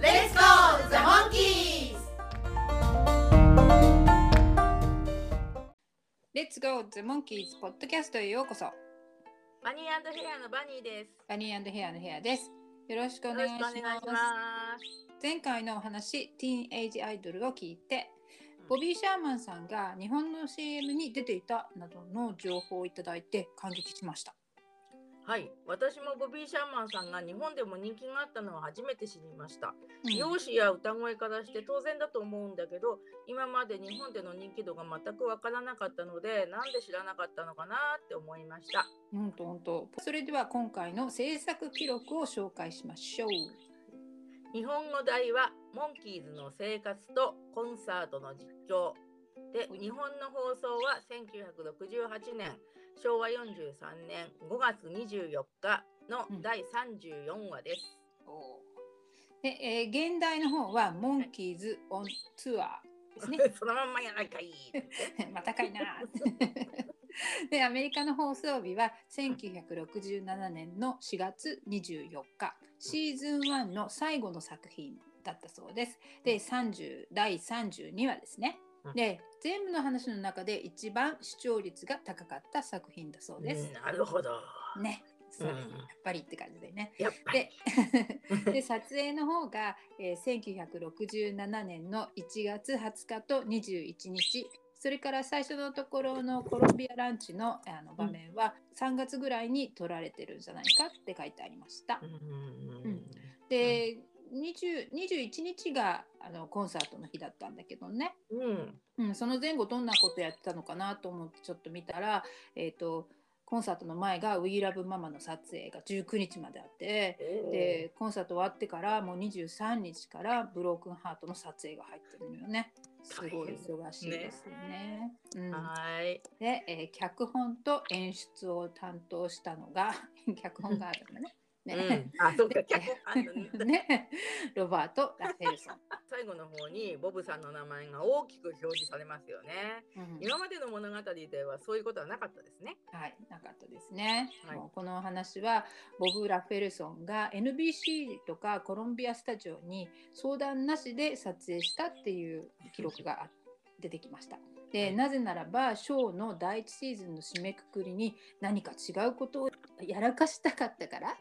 Let's go, the monkeys! Let's Go The Monkeys ポッドキャストへようこそ。バニーヘアのバニーです。バニーヘアのヘアです。よろしくおよろし願いします。くお願いします。前回のお話ティーンエイジアイドルを聞いてボビー・シャーマンさんが日本の CM に出ていたなどの情報をいただいて感激しました。はい。私もボビー・シャーマンさんが日本でも人気があったのは初めて知りました。うん。容姿や歌声からして当然だと思うんだけど今まで日本での人気度が全くわからなかったのでなんで知らなかったのかなって思いました。本当本当。それでは今回の制作記録を紹介しましょう。日本語題はモンキーズの生活とコンサートの実況。で日本の放送は1968年昭和43年5月24日の第34話です、で、えー現代の方はモンキーズ・オン・ツアーですね。そのまんまやないかい またかいな。でアメリカの放送日は1967年の4月24日シーズン1の最後の作品だったそうです。で30第32話ですねうん。で全部の話の中で一番視聴率が高かった作品だそうですうん。なるほどね。そううんやっぱりって感じでね。で で撮影の方が、えー1967年の1月20日と21日それから最初のところのコロンビアランチのあの場面は3月ぐらいに撮られてるんじゃないかって書いてありましたう。んうんで20 21日があのコンサートの日だったんだけどね、うんうん、その前後どんなことやってたのかなと思ってちょっと見たら、えー、とコンサートの前が「WeLoveMama」の撮影が19日まであってでコンサート終わってからもう23日からブロークンハートの撮影が入ってるのよね。すごい忙しいですよね。うん、はーいで、えー脚本と演出を担当したのが 脚本があるのね。うねん、あそうか。脚本ねね。ロバート・ラフェルソン。最後の方にボブさんの名前が大きく表示されますよね。うん。今までの物語ではそういうことはなかったですね。はい、なかったですね。はい。このお話はボブ・ラフェルソンが NBC とかコロンビアスタジオに相談なしで撮影したっていう記録があ出てきました。でなぜならばショーの第一シーズンの締めくくりに何か違うことをやらかしたかったから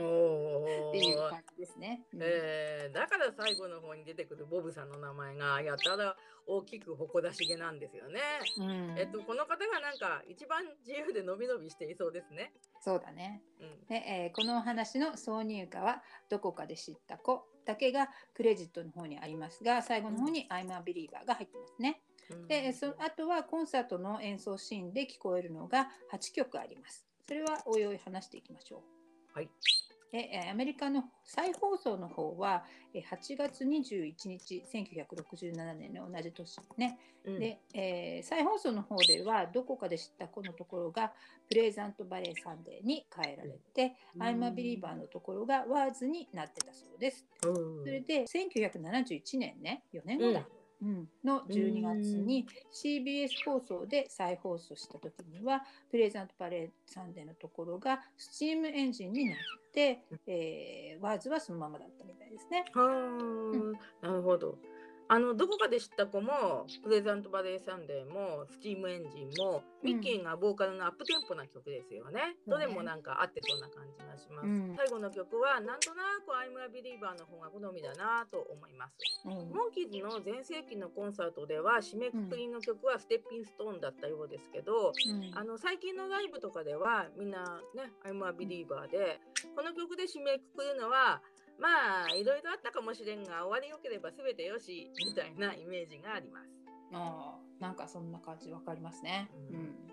おっていうー感じですね。うんえーだから最後の方に出てくるボブさんの名前がやたら大きく誇らしげなんですよね。うんえっとこの方がなんか一番自由でのびのびしていそうですね。そうだね。うんで、えーこのお話の挿入歌は「どこかで知った子」だけがクレジットの方にありますが最後の方に「I'm a Believer」が入ってますね。でそのあとはコンサートの演奏シーンで聞こえるのが8曲あります。それはおいおい話していきましょう。はい。でえーアメリカの再放送の方はえー8月21日1967年の同じ年ね。うんで、えー再放送の方ではどこかで知ったこのところがプレゼントバレーサンデーに変えられて、うん I'm a Believer のところがワーズになってたそうです。うんそれで1971年ね4年後だ、うんの12月に CBS 放送で再放送した時にはPleasant Valley Sunday のところが Steam Engine になって、えー Words はそのままだったみたいですね。はーなるほど。あのどこかで知った娘も Pleasant Valley Sunday も Steam Engine も、うん。ミッキーがボーカルのアップテンポな曲ですよね。そうね。どれもなんか合ってそうな感じがします。うん。最後の曲はなんとなく I'm a Believer の方が好みだなと思います。うん。モンキーズの全盛期のコンサートでは締めくくりの曲は Steppin' Stone だったようですけど、うん。あの最近のライブとかではみんなね「I'm a Believer で」この曲で締めくくるのはまあいろいろあったかもしれんが終わりよければ全てよしみたいなイメージがあります。あーなんかそんな感じわかりますね。ううんん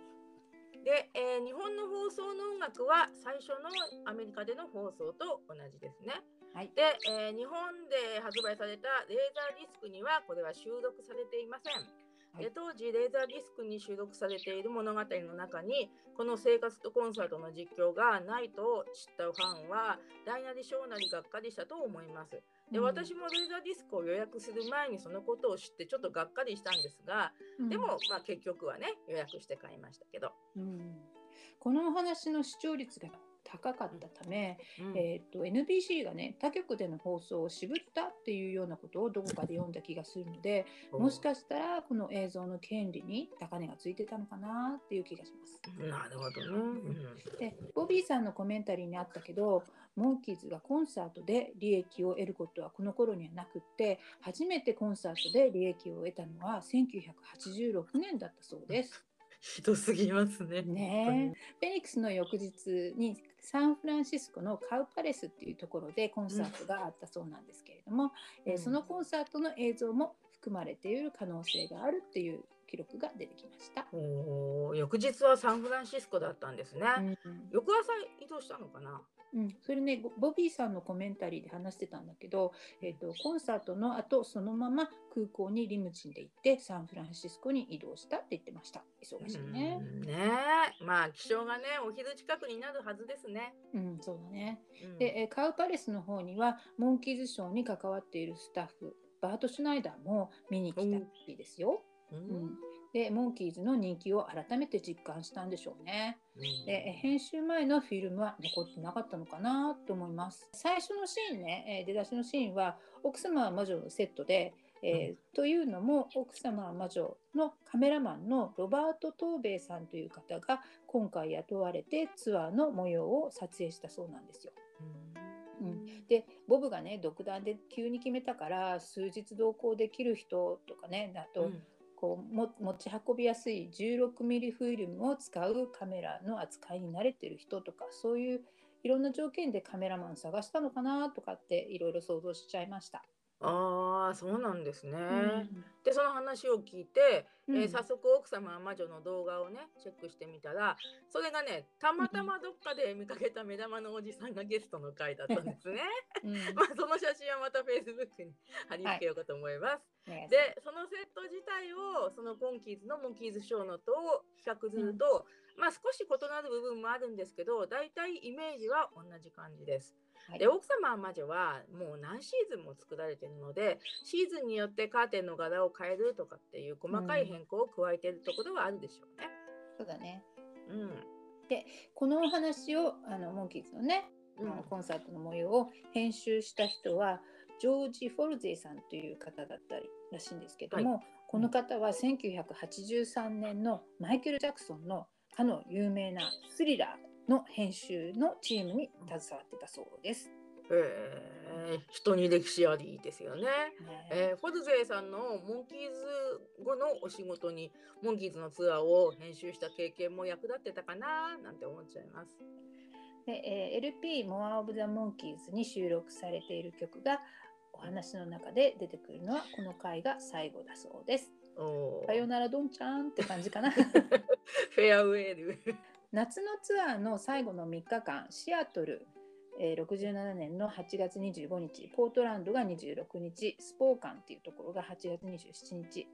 で、えー日本の放送の音楽は最初のアメリカでの放送と同じですね。はいで、えー日本で発売されたレーザーディスクにはこれは収録されていません。はいで当時レーザーディスクに収録されている物語の中にこの生活とコンサートの実況がないと知ったファンは大なり小なりがっかりしたと思います。でうん私もレーザーディスクを予約する前にそのことを知ってちょっとがっかりしたんですが、でも、まあ、結局はね予約して買いましたけど。うんこのお話の視聴率が高かったため、うんえー、と NBC がね他局での放送を渋ったっていうようなことをどこかで読んだ気がするのでもしかしたらこの映像の権利に高値がついてたのかなっていう気がします。なるほどね。うんでボビーさんのコメンタリーにあったけどモンキーズがコンサートで利益を得ることはこの頃にはなくって初めてコンサートで利益を得たのは1986年だったそうです。ひどすぎますね。ねえフェニックスの翌日にサンフランシスコのカウパレスっていうところでコンサートがあったそうなんですけれども、えーうん。そのコンサートの映像も含まれている可能性があるっていう記録が出てきました。おー翌日はサンフランシスコだったんですね。うん。翌朝移動したのかな？うん、それねボボビーさんのコメンタリーで話してたんだけど、えー、とコンサートの後そのまま空港にリムジンで行ってサンフランシスコに移動したって言ってました。忙しいね。うん。ねえ。まあ気象がねお昼近くになるはずですね。うんそうだね。うん。でえーカウパレスの方にはモンキーズショーに関わっているスタッフバート・シュナイダーも見に来たらしいですよ、ううん。ん、でモンキーズの人気を改めて実感したんでしょうね。うん。でえ編集前のフィルムは残ってなかったのかなと思います。最初のシーンね、えー出だしのシーンは奥様は魔女のセットで、えーというのも奥様は魔女のカメラマンのロバート・トーベイさんという方が今回雇われてツアーの模様を撮影したそうなんですよ。うん。でボブがね独断で急に決めたから数日同行できる人とかねあと、うんこうも持ち運びやすい16ミリフィルムを使うカメラの扱いに慣れてる人とかそういういろんな条件でカメラマン探したのかなとかっていろいろ想像しちゃいました。ああそうなんですね。うんでその話を聞いて、うんえー早速奥様は魔女の動画をねチェックしてみたらそれがねたまたまどっかで見かけた目玉のおじさんがゲストの回だったんですね。うん まあその写真はまた Facebook に貼り付けようかと思います。お願いしますでそのセット自体をそのコンキーズのモンキーズショーのと比較すると、まあ少し異なる部分もあるんですけど大体イメージは同じ感じです。はい。で奥様は魔女はもう何シーズンも作られてるのでシーズンによってカーテンの柄を変えるとかっていう細かい変更を加えてるところはあるでしょうね。そうだね。うん。このお話をあのモンキーズのね、うん。コンサートの模様を編集した人はジョージ・フォルゼイさんという方だったりらしいんですけども、この方は1983年のマイケル・ジャクソンのかの有名なスリラーの編集のチームに携わってたそうです。えー人に歴史ありですよね。ねえーフォルゼイさんのモンキーズ後のお仕事にモンキーズのツアーを編集した経験も役立ってたかな？なんて思っちゃいます。でえー LP「More of the Monkeys」に収録されている曲がお話の中で出てくるのはこの回が最後だそうです。さよならどんちゃんって感じかな。フェアウェイル。夏のツアーの最後の3日間シアトル、えー67年の8月25日ポートランドが26日スポーカンっていうところが8月27日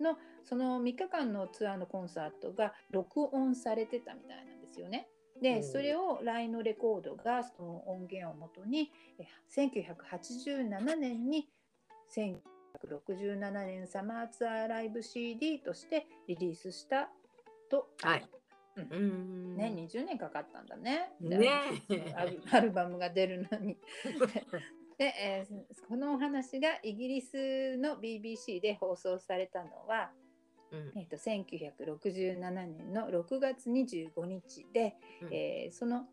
のその3日間のツアーのコンサートが録音されてたみたいなんですよね。でうんそれをライノレコードがその音源をもとにえー1987年に1967年サマーツアーライブ CD としてリリースしたとはい。ううん。んね、20年かかったんだね。ねアルアルバムが出るのに。で、えーこのお話がイギリスの BBC で放送されたのは、うん。えー、と1967年の6月25日で、うん。えーその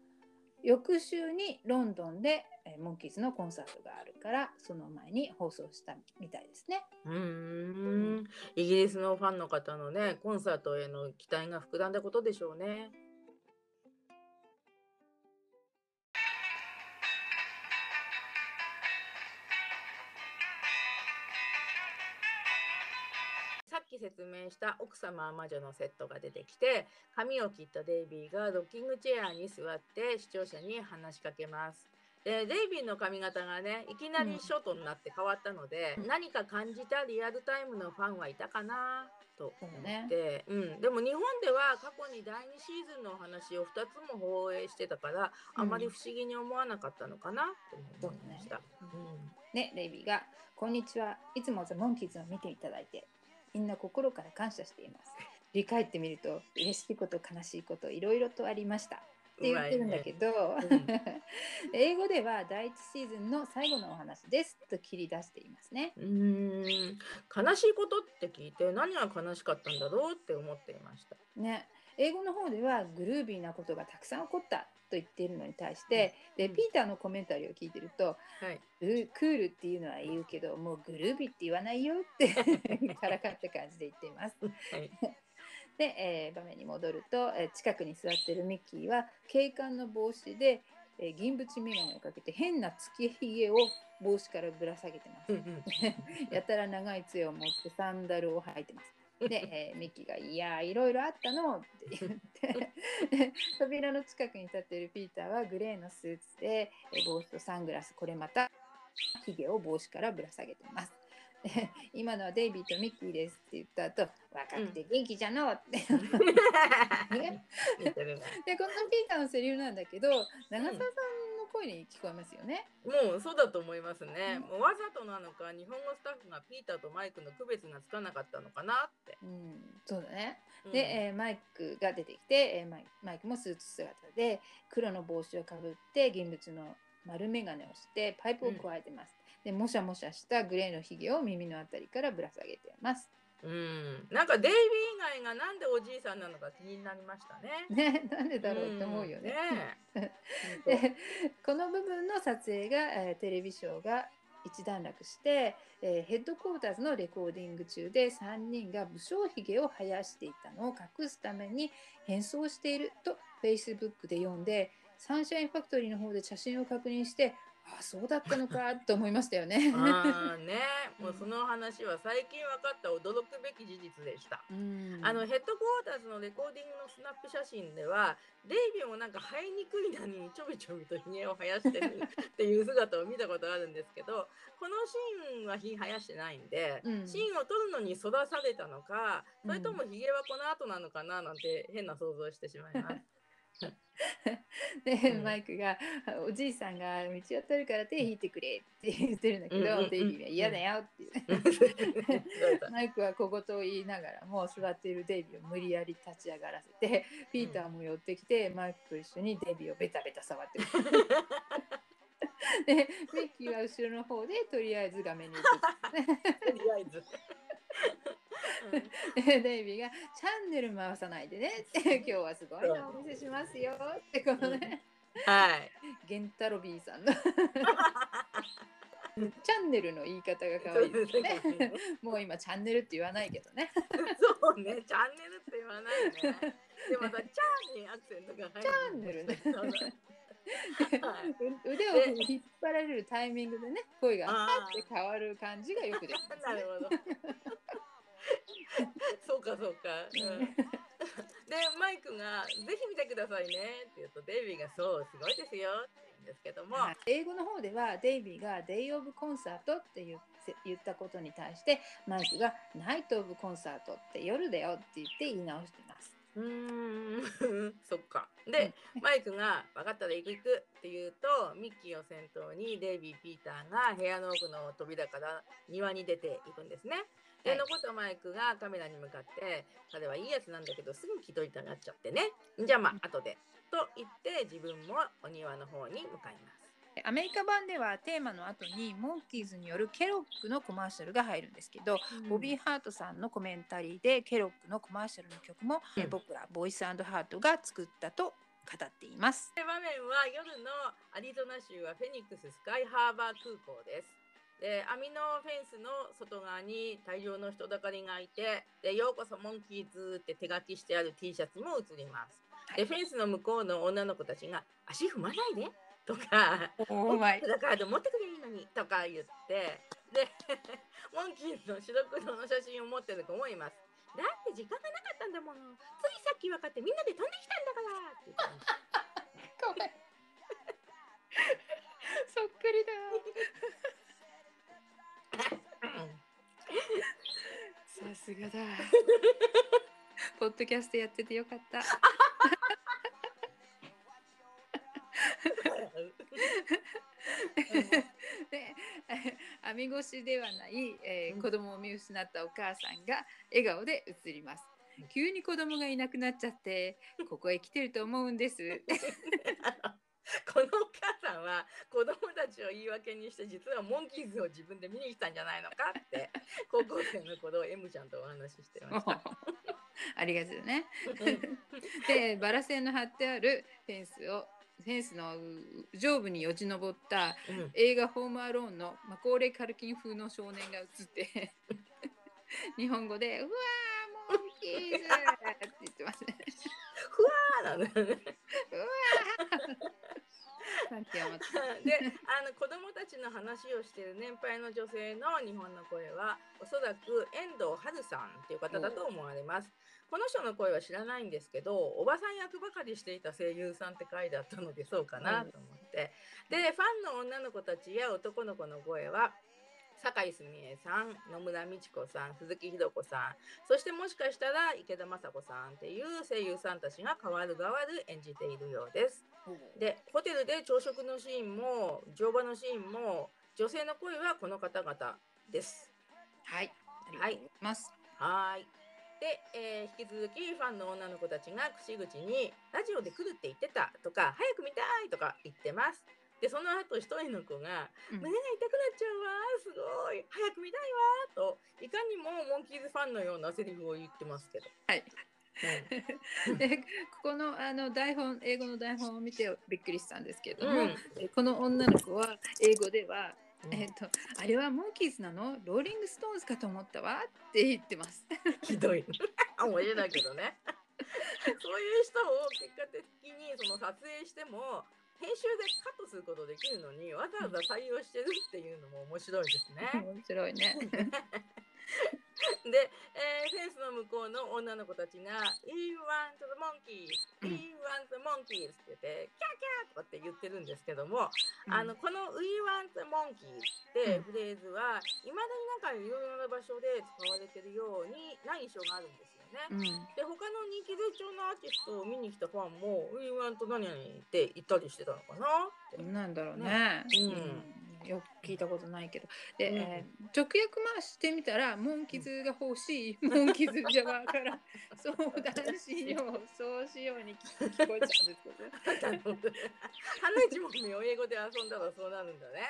翌週にロンドンで、えモンキーズのコンサートがあるからその前に放送したみたいですね。うんイギリスのファンの方のねコンサートへの期待が膨らんだことでしょうね。さっき説明した奥様魔女のセットが出てきて髪を切ったデイビーがロッキングチェアに座って視聴者に話しかけます。でデイビーの髪型がねいきなりショートになって変わったので、何か感じたリアルタイムのファンはいたかなと思って。う、ん、でも日本では過去に第2シーズンのお話を2つも放映してたからあまり不思議に思わなかったのかなと思いました。ね、レイビーが「こんにちは。いつもザ・モンキーズを見ていただいてみんな心から感謝しています」振り返ってみると嬉しいこと悲しいこといろいろとありましたって言ってるんだけど、ねうん、英語では第一シーズンの最後のお話ですと切り出していますね。うん。悲しいことって聞いて何が悲しかったんだろうって思っていました。ね、英語の方ではグルービーなことがたくさん起こったと言っているのに対して、うん、でピーターのコメンタリーを聞いてると、はい、クールっていうのは言うけどもうグルービーって言わないよってからかった感じで言っています。はいで、えー、場面に戻ると、えー、近くに座ってるミッキーは警官の帽子で、えー、銀縁眼鏡をかけて変なつけひげを帽子からぶら下げてます。やたら長い杖を持ってサンダルを履いてます。で、えー、ミッキーが「いやいろいろあったの」って言って 扉の近くに立っているピーターはグレーのスーツで、えー、帽子とサングラスこれまたひげを帽子からぶら下げてます。今のはデイビーとミッキーですって言った後若くて元気じゃのって、うん、でこのピーターのセリフなんだけど長澤さんの声に聞こえますよね、もうそうだと思いますね、もうわざとなのか日本語スタッフがピーターとマイクの区別がつかなかったのかなって、うん、そうだね、で、えー、マイクが出てきて、えー、マイクもスーツ姿で黒の帽子をかぶって現物の丸眼鏡をしてパイプを加えてます、でもしゃもしゃしたグレーのひげを耳のあたりからぶら下げてます。うん、なんかデイビー以外がなんでおじいさんなのか気になりましたね。ね、なんでだろうって思うよね。うん、ね でこの部分の撮影が、えー、テレビショーが一段落して、えー、ヘッドクォーターズのレコーディング中で3人が武将髭を生やしていたのを隠すために変装していると Facebook で読んでサンシャインファクトリーの方で写真を確認してあそうだったのかと思いましたよね。あね、もうその話は最近分かった驚くべき事実でした。あのヘッドクォーターズのレコーディングのスナップ写真ではデイビーもなんか生えにくいのにちょびちょびとひげを生やしてるっていう姿を見たことあるんですけどこのシーンはひ生やしてないんで、うん、シーンを撮るのに育されたのかそれともひげはこの後なのかななんて変な想像してしまいます。で、うん、マイクが「おじいさんが道渡るから手引いてくれ」って言ってるんだけど、デイビーは「嫌だよ」ってマイクは小言を言いながらも座っているデイビーを無理やり立ち上がらせてピーターも寄ってきて、マイクと一緒にデイビーをベタベタ触ってる。でミッキーは後ろの方でとりあえず画面に映って とりあえず デイビーが「チャンネル回さないでね」って「今日はすごいのお見せしますよ」ってこのね、はい。ゲンタロビーさんの チャンネルの言い方が可愛いですね。もう今チャンネルって言わないけどね。そうね、チャンネルって言わないね。でもさ、チャーにアクセントが入る。チャンネルね。はい、腕を引っ張られるタイミングでね声がパッて変わる感じがよくできます、ね、なるほど。そうかそうか。うん、でマイクが「ぜひ見てくださいね」って言うとデイビーが「そうすごいですよ」って言うんですけども、はい、英語の方ではデイビーが「デイ・オブ・コンサート」って言言ったことに対してマイクが「ナイト・オブ・コンサート」って夜だよって言って言い直してます。うーん そっか。で、マイクが「分かったら行く行く」って言うとミッキーを先頭にデイビー・ピーターが部屋の奥の扉から庭に出ていくんですね。で、残ったマイクがカメラに向かって「彼はいいやつなんだけどすぐ気取りたがっちゃってねじゃあまあ後で」と言って自分もお庭の方に向かいます。アメリカ版ではテーマの後にモンキーズによるケロックのコマーシャルが入るんですけど、うん、ボビー・ハートさんのコメンタリーでケロックのコマーシャルの曲も、うん、僕らボイスハートが作ったと語っています。場面は夜のアリゾナ州はフェニックススカイハーバー空港です。で網のフェンスの外側に大量の人だかりがいてで「ようこそモンキーズ」って手書きしてある T シャツも映ります。でフェンスの向こうの女の子たちが「足踏まないで」とか「お前だから持ってくれいいのに」とか言ってで モンキーズの白黒の写真を持ってる子もいます。だって時間がなかったんだもの。ついさっき分かってみんなで飛んできたんだからって言ってます。ごめさすがだ。ポッドキャストやっててよかった。で網越しではない、えー、子供を見失ったお母さんが笑顔で映ります。急に子供がいなくなっちゃってここへ来てると思うんです。このお母さんは子供たちを言い訳にして実はモンキーズを自分で見に来たんじゃないのかって 高校生の頃 M ちゃんとお話ししてました。ありがとうね。でバラ線の張ってあるフェンスをフェンスの上部によじ登ったうん映画「ホームアローン」のマコーレー・カルキン風の少年が映って日本語で「うわーモンキーズ!」って言ってますね。ふわーなんだよね。であの子供たちの話をしている年配の女性の日本の声はおそらく遠藤春さんっていう方だと思われます。この人の声は知らないんですけどおばさん役ばかりしていた声優さんって回だったのでそうかなと思って、でファンの女の子たちや男の子の声は酒井すみれさん野村美智子さん鈴木ひど子さんそしてもしかしたら池田雅子さんっていう声優さんたちが代わる代わる演じているようです。でホテルで朝食のシーンも乗馬のシーンも女性の声はこの方々です。はいありがとうございます。はーい。で、えー引き続きファンの女の子たちが口々に「ラジオで来るって言ってた」とか「早く見たい」とか言ってます。でその後一人の子が「うん胸が痛くなっちゃうわすごい早く見たいわ」といかにもモンキーズファンのようなセリフを言ってますけど。はいうん でここのあの台本英語の台本を見てびっくりしたんですけれども、うんえこの女の子は英語では、えっとあれはモンキーズなの？ローリングストーンズかと思ったわ？って言ってます。ひどい。面白いけどね。そういう人を結果的にその撮影しても編集でカットすることできるのにわざわざ採用してるっていうのも面白いですね。面白いね。で、えーフェンスの向こうの女の子たちが「We want the monkeys! We want the monkeys!」って言って「キャーキャー!」とかって言ってるんですけども、あのこの「We want the monkeys」ってうんフレーズはいまだになんかいろいろな場所で使われてるようにな印象があるんですよね。うん、で他の人気絶頂のアーティストを見に来たファンも「ウィンワンと何々」って言ったりしてたのかなって。なんだろうね。うんうんよく聞いたことないけど。で、うん。えー直訳ましてみたら、モンキズが欲しい、モンキズじゃわから、相談しよう、そうしように聞聞こえちゃうんですけど。ね花一もみを英語で遊んだらそうなるんだね。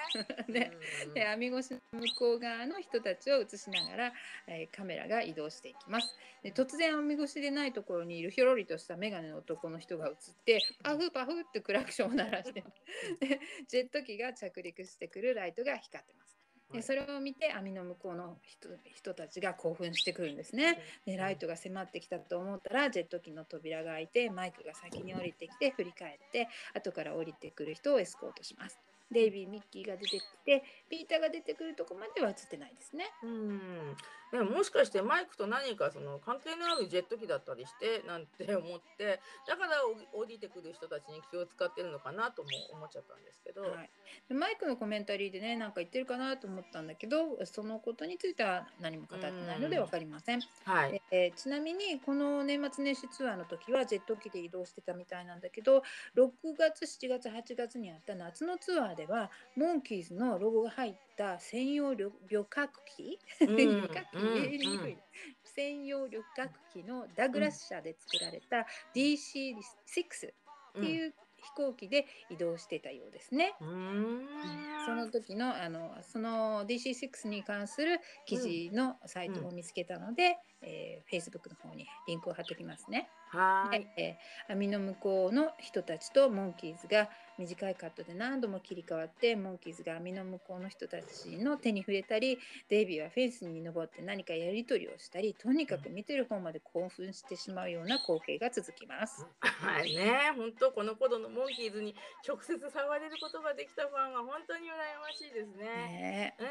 ね。うん。で網越しの向こう側の人たちを映しながら、えーカメラが移動していきます。で突然網越しでないところにいるひょろりとした眼鏡の男の人が映ってパフパフってクラクションを鳴らして でジェット機が着陸してくるライトが光ってます。でそれを見て網の向こうの人人たちが興奮してくるんですね。でライトが迫ってきたと思ったらジェット機の扉が開いてマイクが先に降りてきて振り返って後から降りてくる人をエスコートします。デイビー・ミッキーが出てきてピーターが出てくるとこまでは映ってないですね。うん、でももしかしてマイクと何かその関係のあるジェット機だったりしてなんて思ってだから降りてくる人たちに気を使ってるのかなとも思っちゃったんですけど、はい、でマイクのコメンタリーでねなんか言ってるかなと思ったんだけどそのことについては何も語ってないのでうん。分かりません。はい。でえーちなみにこの年末年始ツアーの時はジェット機で移動してたみたいなんだけど6月7月8月にあった夏のツアーではモンキーズのロゴが入った専用旅旅客機？うん旅客機？専用旅客機のダグラス社で作られた DC6 っていう飛行機で移動してたようですね。うん。その時のあのその DC6 に関する記事のサイトを見つけたので、えー Facebook の方にリンクを貼っておきますね。はい。で、えー網の向こうの人たちとモンキーズが短いカットで何度も切り替わってモンキーズが網の向こうの人たちの手に触れたりデイビーはフェンスに登って何かやり取りをしたりとにかく見てる方まで興奮してしまうような光景が続きます。はいね、本当この頃のモモンキーズに直接触れることができたファンは本当に羨ましいですね。ねね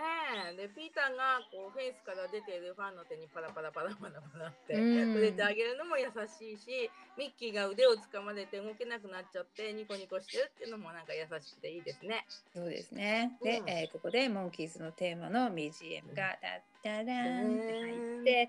えでピーターがこうフェイスから出ているファンの手にパラパラパラパラパラってうん触れてあげるのも優しいしミッキーが腕を掴まれて動けなくなっちゃってニコニコしてるっていうのもなんか優しくていいですね。そうですね。で、うんえーここでモンキーズのテーマの BGM がダッダダーンって入って、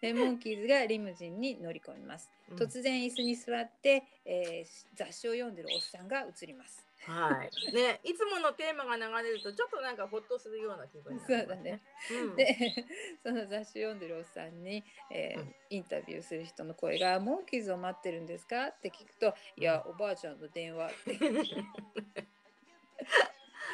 でモンキーズがリムジンに乗り込みます。うん突然椅子に座って、えー雑誌を読んでるおっさんが映ります。はい。ね、いつものテーマが流れるとちょっとなんかほっとするような気分になそうだね。。うん、で その雑誌を読んでるおっさんに、えーうんインタビューする人の声が「モンキーズを待ってるんですか?」って聞くと「いやおばあちゃんの電話」って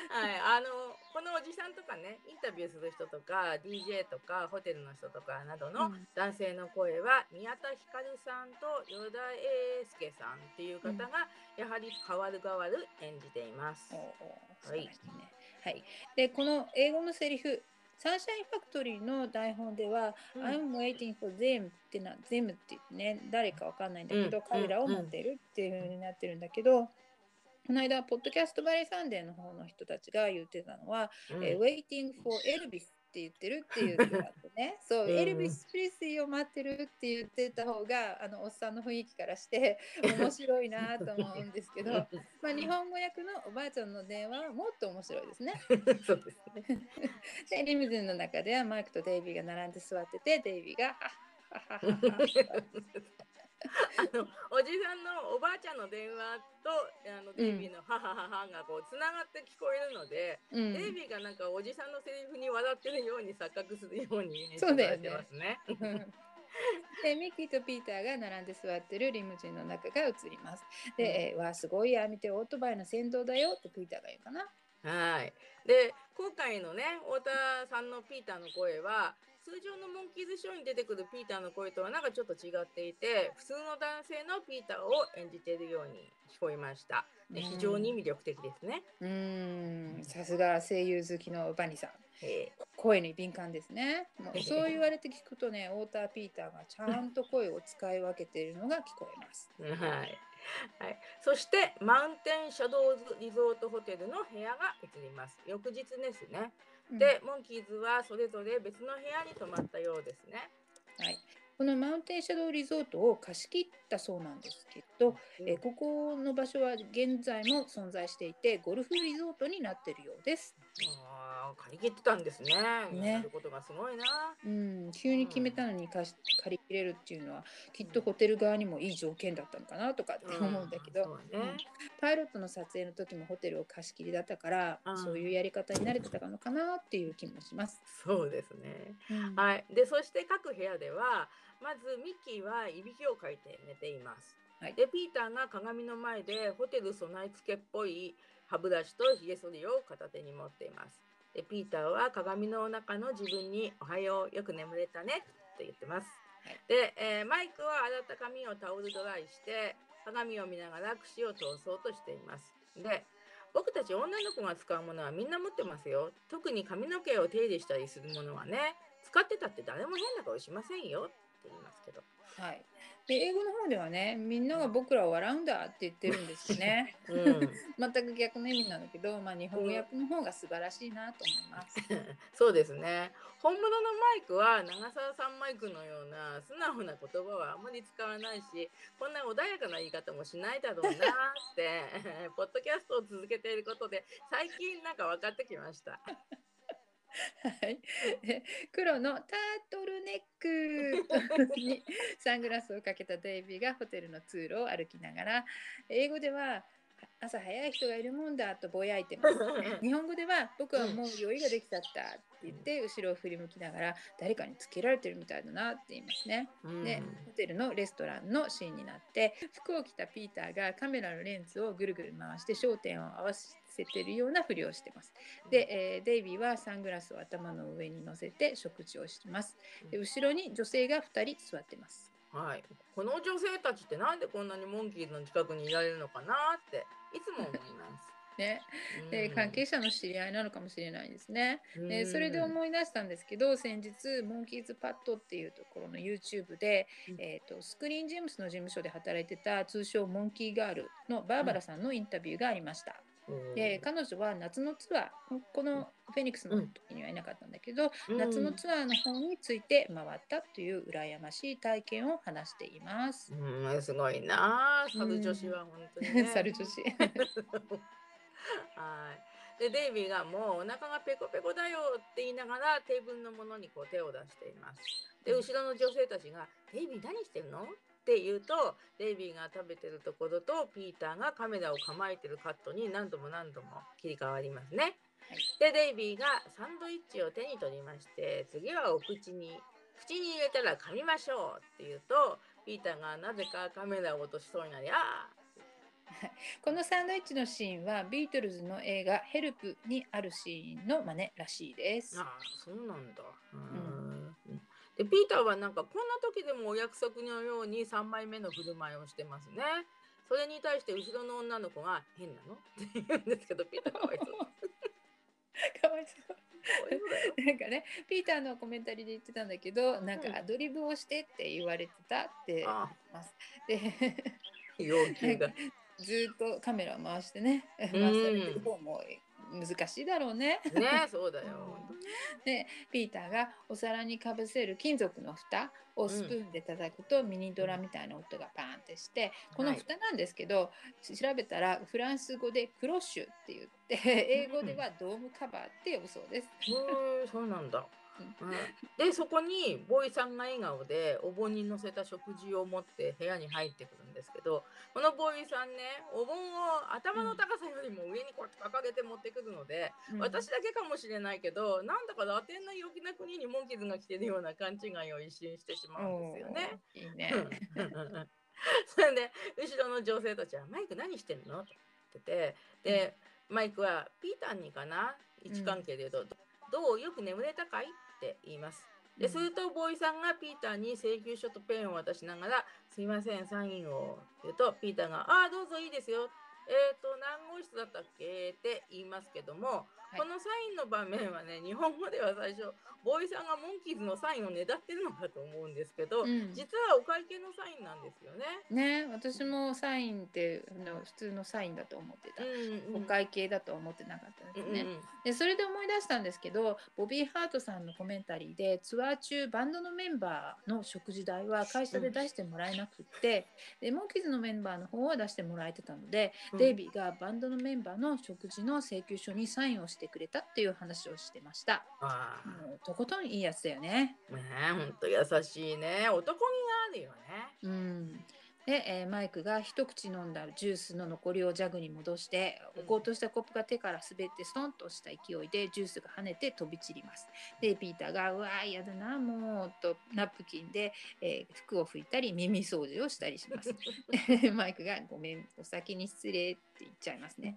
はい、あのこのおじさんとかねインタビューする人とか DJ とかホテルの人とかなどのうん。男性の声は宮田ひかるさんと与田英介さんっていう方がやはり変わる変わる演じています。おお素晴らしいね。はい、でこの英語のセリフ「サンシャインファクトリー」の台本では「うん。I'm waiting for them」ってな「them」ってね誰かわかんないんだけど、うん。彼らを待っているっていう風になってるんだけど、この間ポッドキャストバレーサンデーの方の人たちが言ってたのは「うんえー waiting for Elvis」って言ってるっていうのがあってね そう、うんエルビス・プレスリーを待ってるって言ってた方があのおっさんの雰囲気からして 面白いなと思うんですけど まあ日本語訳のおばあちゃんの電話はもっと面白いですね。そうですね。でリムジンの中ではマイクとデイビーが並んで座っててデイビーが「はっはっはっはっはあのおじさんのおばあちゃんの電話とあのデイビーのハハハハがこうつながって聞こえるので、うんデイビーがなんかおじさんのセリフに笑ってるように錯覚するように演そうだよねしてますね。でミッキーとピーターが並んで座ってるリムジンの中が映ります。で、えーわあすごいや見てオートバイの先導だよってピーターが言うかな。はい。で今回のね太田さんのピーターの声は通常のモンキーズショーに出てくるピーターの声とはなんかちょっと違っていて普通の男性のピーターを演じているように聞こえました。で非常に魅力的ですね。うーんさすが声優好きのバニさん。え声に敏感ですね。もうそう言われて聞くとね、ウォーター・ピーターがちゃんと声を使い分けているのが聞こえます。ー はい。はい、そしてマウンテンシャドウズリゾートホテルの部屋が映ります。翌日ですね。で、モンキーズはそれぞれ別の部屋に泊まったようですね。うんはい、このマウンテンシャドウリゾートを貸し切ったそうなんですけど、えーここの場所は現在も存在していてゴルフリゾートになっているようです。借り切ってたんですね。ねやることがすごいな。うん、急に決めたのに貸し借り切れるっていうのはきっとホテル側にもいい条件だったのかなとかって思うんだけど、そうねうんパイロットの撮影の時もホテルを貸し切りだったから、うんそういうやり方に慣れてたのかなっていう気もします。そうですね。うんはい。で、そして各部屋では、まずミッキーはいびきをかいて寝ています。はいで、ピーターが鏡の前でホテル備え付けっぽい歯ブラシとひげ剃りを片手に持っています。で、ピーターは鏡の中の自分におはよう、よく眠れたねって言ってます。はいで、えーマイクは洗った髪をタオルドライして鏡を見ながら櫛を通そうとしています。で、僕たち女の子が使うものはみんな持ってますよ。特に髪の毛を手入れしたりするものはね、使ってたって誰も変な顔しませんよって言いますけど。はい、で英語の方ではねみんなが僕らを笑うんだって言ってるんですよねうん、全く逆の意味なんだけど、まあ、日本語訳の方が素晴らしいなと思います。そうですね。本物のマイクは長澤さんマイクのような素直な言葉はあんまり使わないし、こんな穏やかな言い方もしないだろうなって、ポッドキャストを続けていることで最近なんか分かってきました。はい、で黒のタートルネックにサングラスをかけたデイビーがホテルの通路を歩きながら英語では朝早い人がいるもんだとぼやいてます。日本語では僕はもう酔いができちゃったって言って後ろを振り向きながら誰かにつけられてるみたいだなって言いますね。うんでホテルのレストランのシーンになって服を着たピーターがカメラのレンズをぐるぐる回して焦点を合わせてるようなふりをしてます。で、えーデイビーはサングラスを頭の上に乗せて食事をしてます。で後ろに女性が2人座ってます。はい、この女性たちってなんでこんなにモンキーズの近くにいられるのかなっていつも思います。ね、で関係者の知り合いなのかもしれないですね。でうんそれで思い出したんですけど先日モンキーズパッドっていうところの YouTube で、うんえー、とスクリーンジェームスの事務所で働いてた通称モンキーガールのバーバラさんのインタビューがありました。うんで彼女は夏のツアーこのフェニックスの時にはいなかったんだけど、うん夏のツアーの方について回ったという羨ましい体験を話しています。うん、すごいなあ、猿女子は本当に、ね。猿女子はい。で、デイビーがもうお腹がペコペコだよって言いながらテーブルのものにこう手を出しています。で、後ろの女性たちが、デイビー何してるの？って言うと、デイビーが食べてるところとピーターがカメラを構えてるカットに何度も何度も切り替わりますね。はいで、デイビーがサンドイッチを手に取りまして、次はお口に、口に入れたら噛みましょうって言うと、ピーターがなぜかカメラを落としそうになり、あ このサンドイッチのシーンはビートルズの映画「ヘルプ」にあるシーンの真似らしいです。ああそうなんだ。うんでピーターはなんかこんな時でもお約束のように3枚目の振る舞いをしてますね。それに対して後ろの女の子が「変なの?」って言うんですけどピーター かわいそう。かわいそう。なんかねピーターのコメンタリーで言ってたんだけどなんうんかアドリブをしてって言われてたってます。で要求が。ずーっとカメラを回してね回されてる方も難しいだろうね。ねそうだよ。で ピーターがお皿にかぶせる金属の蓋をスプーンで叩くとミニドラみたいな音がパーンってしてこの蓋なんですけど、調べたらフランス語でクロッシュって言って英語ではドームカバーって呼ぶそうです。へえそうなんだ。うんでそこにボーイさんが笑顔でお盆に乗せた食事を持って部屋に入ってくるんですけどこのボーイさんねお盆を頭の高さよりも上にこうやって掲げて持ってくるので、うん私だけかもしれないけどなんだかラテンの陽気な国にモンキーズが来てるような勘違いを一瞬してしまうんですよね。いいね。それで後ろの女性たちは「マイク何してんの?」って言っててでマイクは「ピーターにかな？位置関係で言うと、どうよく眠れたかい?」って言います。で、するとボーイさんがピーターに請求書とペンを渡しながら「すいませんサインを」って言うとピーターが「ああどうぞいいですよ」えっ、と何号室だったっけ？って言いますけども、いこのサインの場面はね日本語では最初ボーイさんがモンキーズのサインをねだってるのかと思うんですけど、うん実はお会計のサインなんですよね。ね私もサインってあの普通のサインだと思ってた。お会計だと思ってなかったですね。でそれで思い出したんですけどボビー・ハートさんのコメンタリーでツアー中バンドのメンバーの食事代は会社で出してもらえなくって、でモンキーズのメンバーの方は出してもらえてたので、デイビーがバンドのメンバーの食事の請求書にサインをしてくれたっていう話をしてました。ああもうとことんいいやつだよね。ねえほんと優しいね男気があるよね。うんで、えーマイクが一口飲んだジュースの残りをジャグに戻して置こうとしたコップが手から滑ってストンとした勢いでジュースが跳ねて飛び散ります。でピーターが「うわー嫌だなもう」とナプキンで、えー服を拭いたり耳掃除をしたりします。マイクが「ごめんお先に失礼」って言っちゃいますね。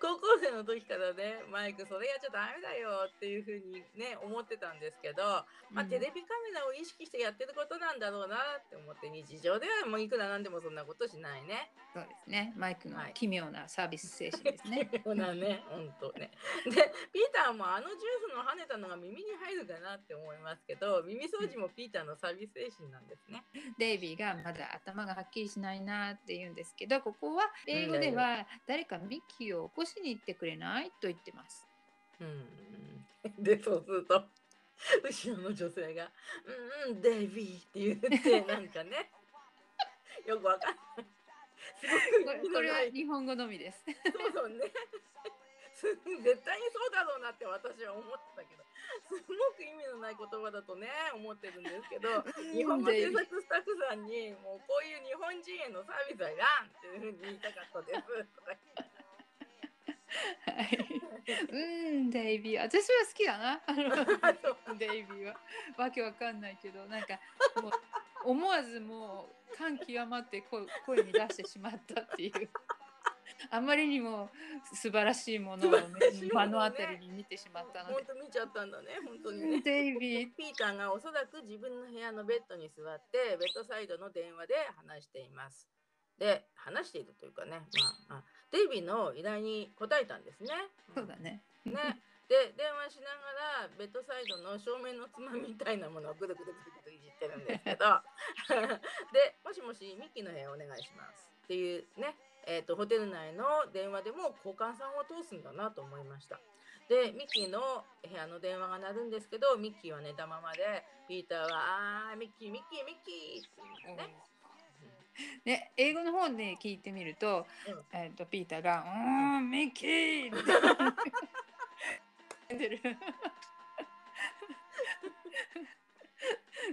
高校生の時からねマイクそれやっちゃダメだよっていうふうにね思ってたんですけど、まあ、うんテレビカメラを意識してやってることなんだろうなって思って日常ではもういくらなんでもそんなことしないね。そうですねマイクのはい奇妙なサービス精神ですね。そうだね、本当ね。で、ピーターもあのジュースの跳ねたのが耳に入るかなって思いますけど、耳掃除もピーターのサービス精神なんですね。デイビーがまだ頭がはっきりしないなって言うんですけどここは英語では誰かミッキーを起こしに行ってくれないと言ってます。うん。で、そうすると、後ろの女性が、うんうん、デイビーって言って、なんかね、よくわかんない。すごく意味これは日本語のみです。そうそうね。す絶対にそうだろうなって私は思ってたけどすごく意味のない言葉だとね思ってるんですけど 日本語制作スタッフさんにもうこういう日本人へのサービスはいらんっていうふうに言いたかったですとかはい。うん、デイビー。私は好きだな。あのデイビーは。わけわかんないけど、なんかもう思わずもう感極まって声声に出してしまったっていう。あまりにも素晴らしいものを、目の当たりに見てしまったので。本当見ちゃったんだね本当にうんね。デイビー。ピーターがおそらく自分の部屋のベッドに座ってベッドサイドの電話で話しています。で話しているというかね、まあ、あデイビーの依頼に応えたんですね。そうだね。ね。で電話しながらベッドサイドの照明のつまみみたいなものをぐるぐるぐるぐるいじってるんですけど で「もしもしミッキーの部屋お願いします」っていうね、えーと、ホテル内の電話でも交換さんを通すんだなと思いました。でミッキーの部屋の電話が鳴るんですけどミッキーは寝たままでピーターは「あーミッキーミッキーミッキー」って言うんね。ね、英語の方で聞いてみると、うん、えっ、ー、とピーターが「うん、ミッキー!」って る。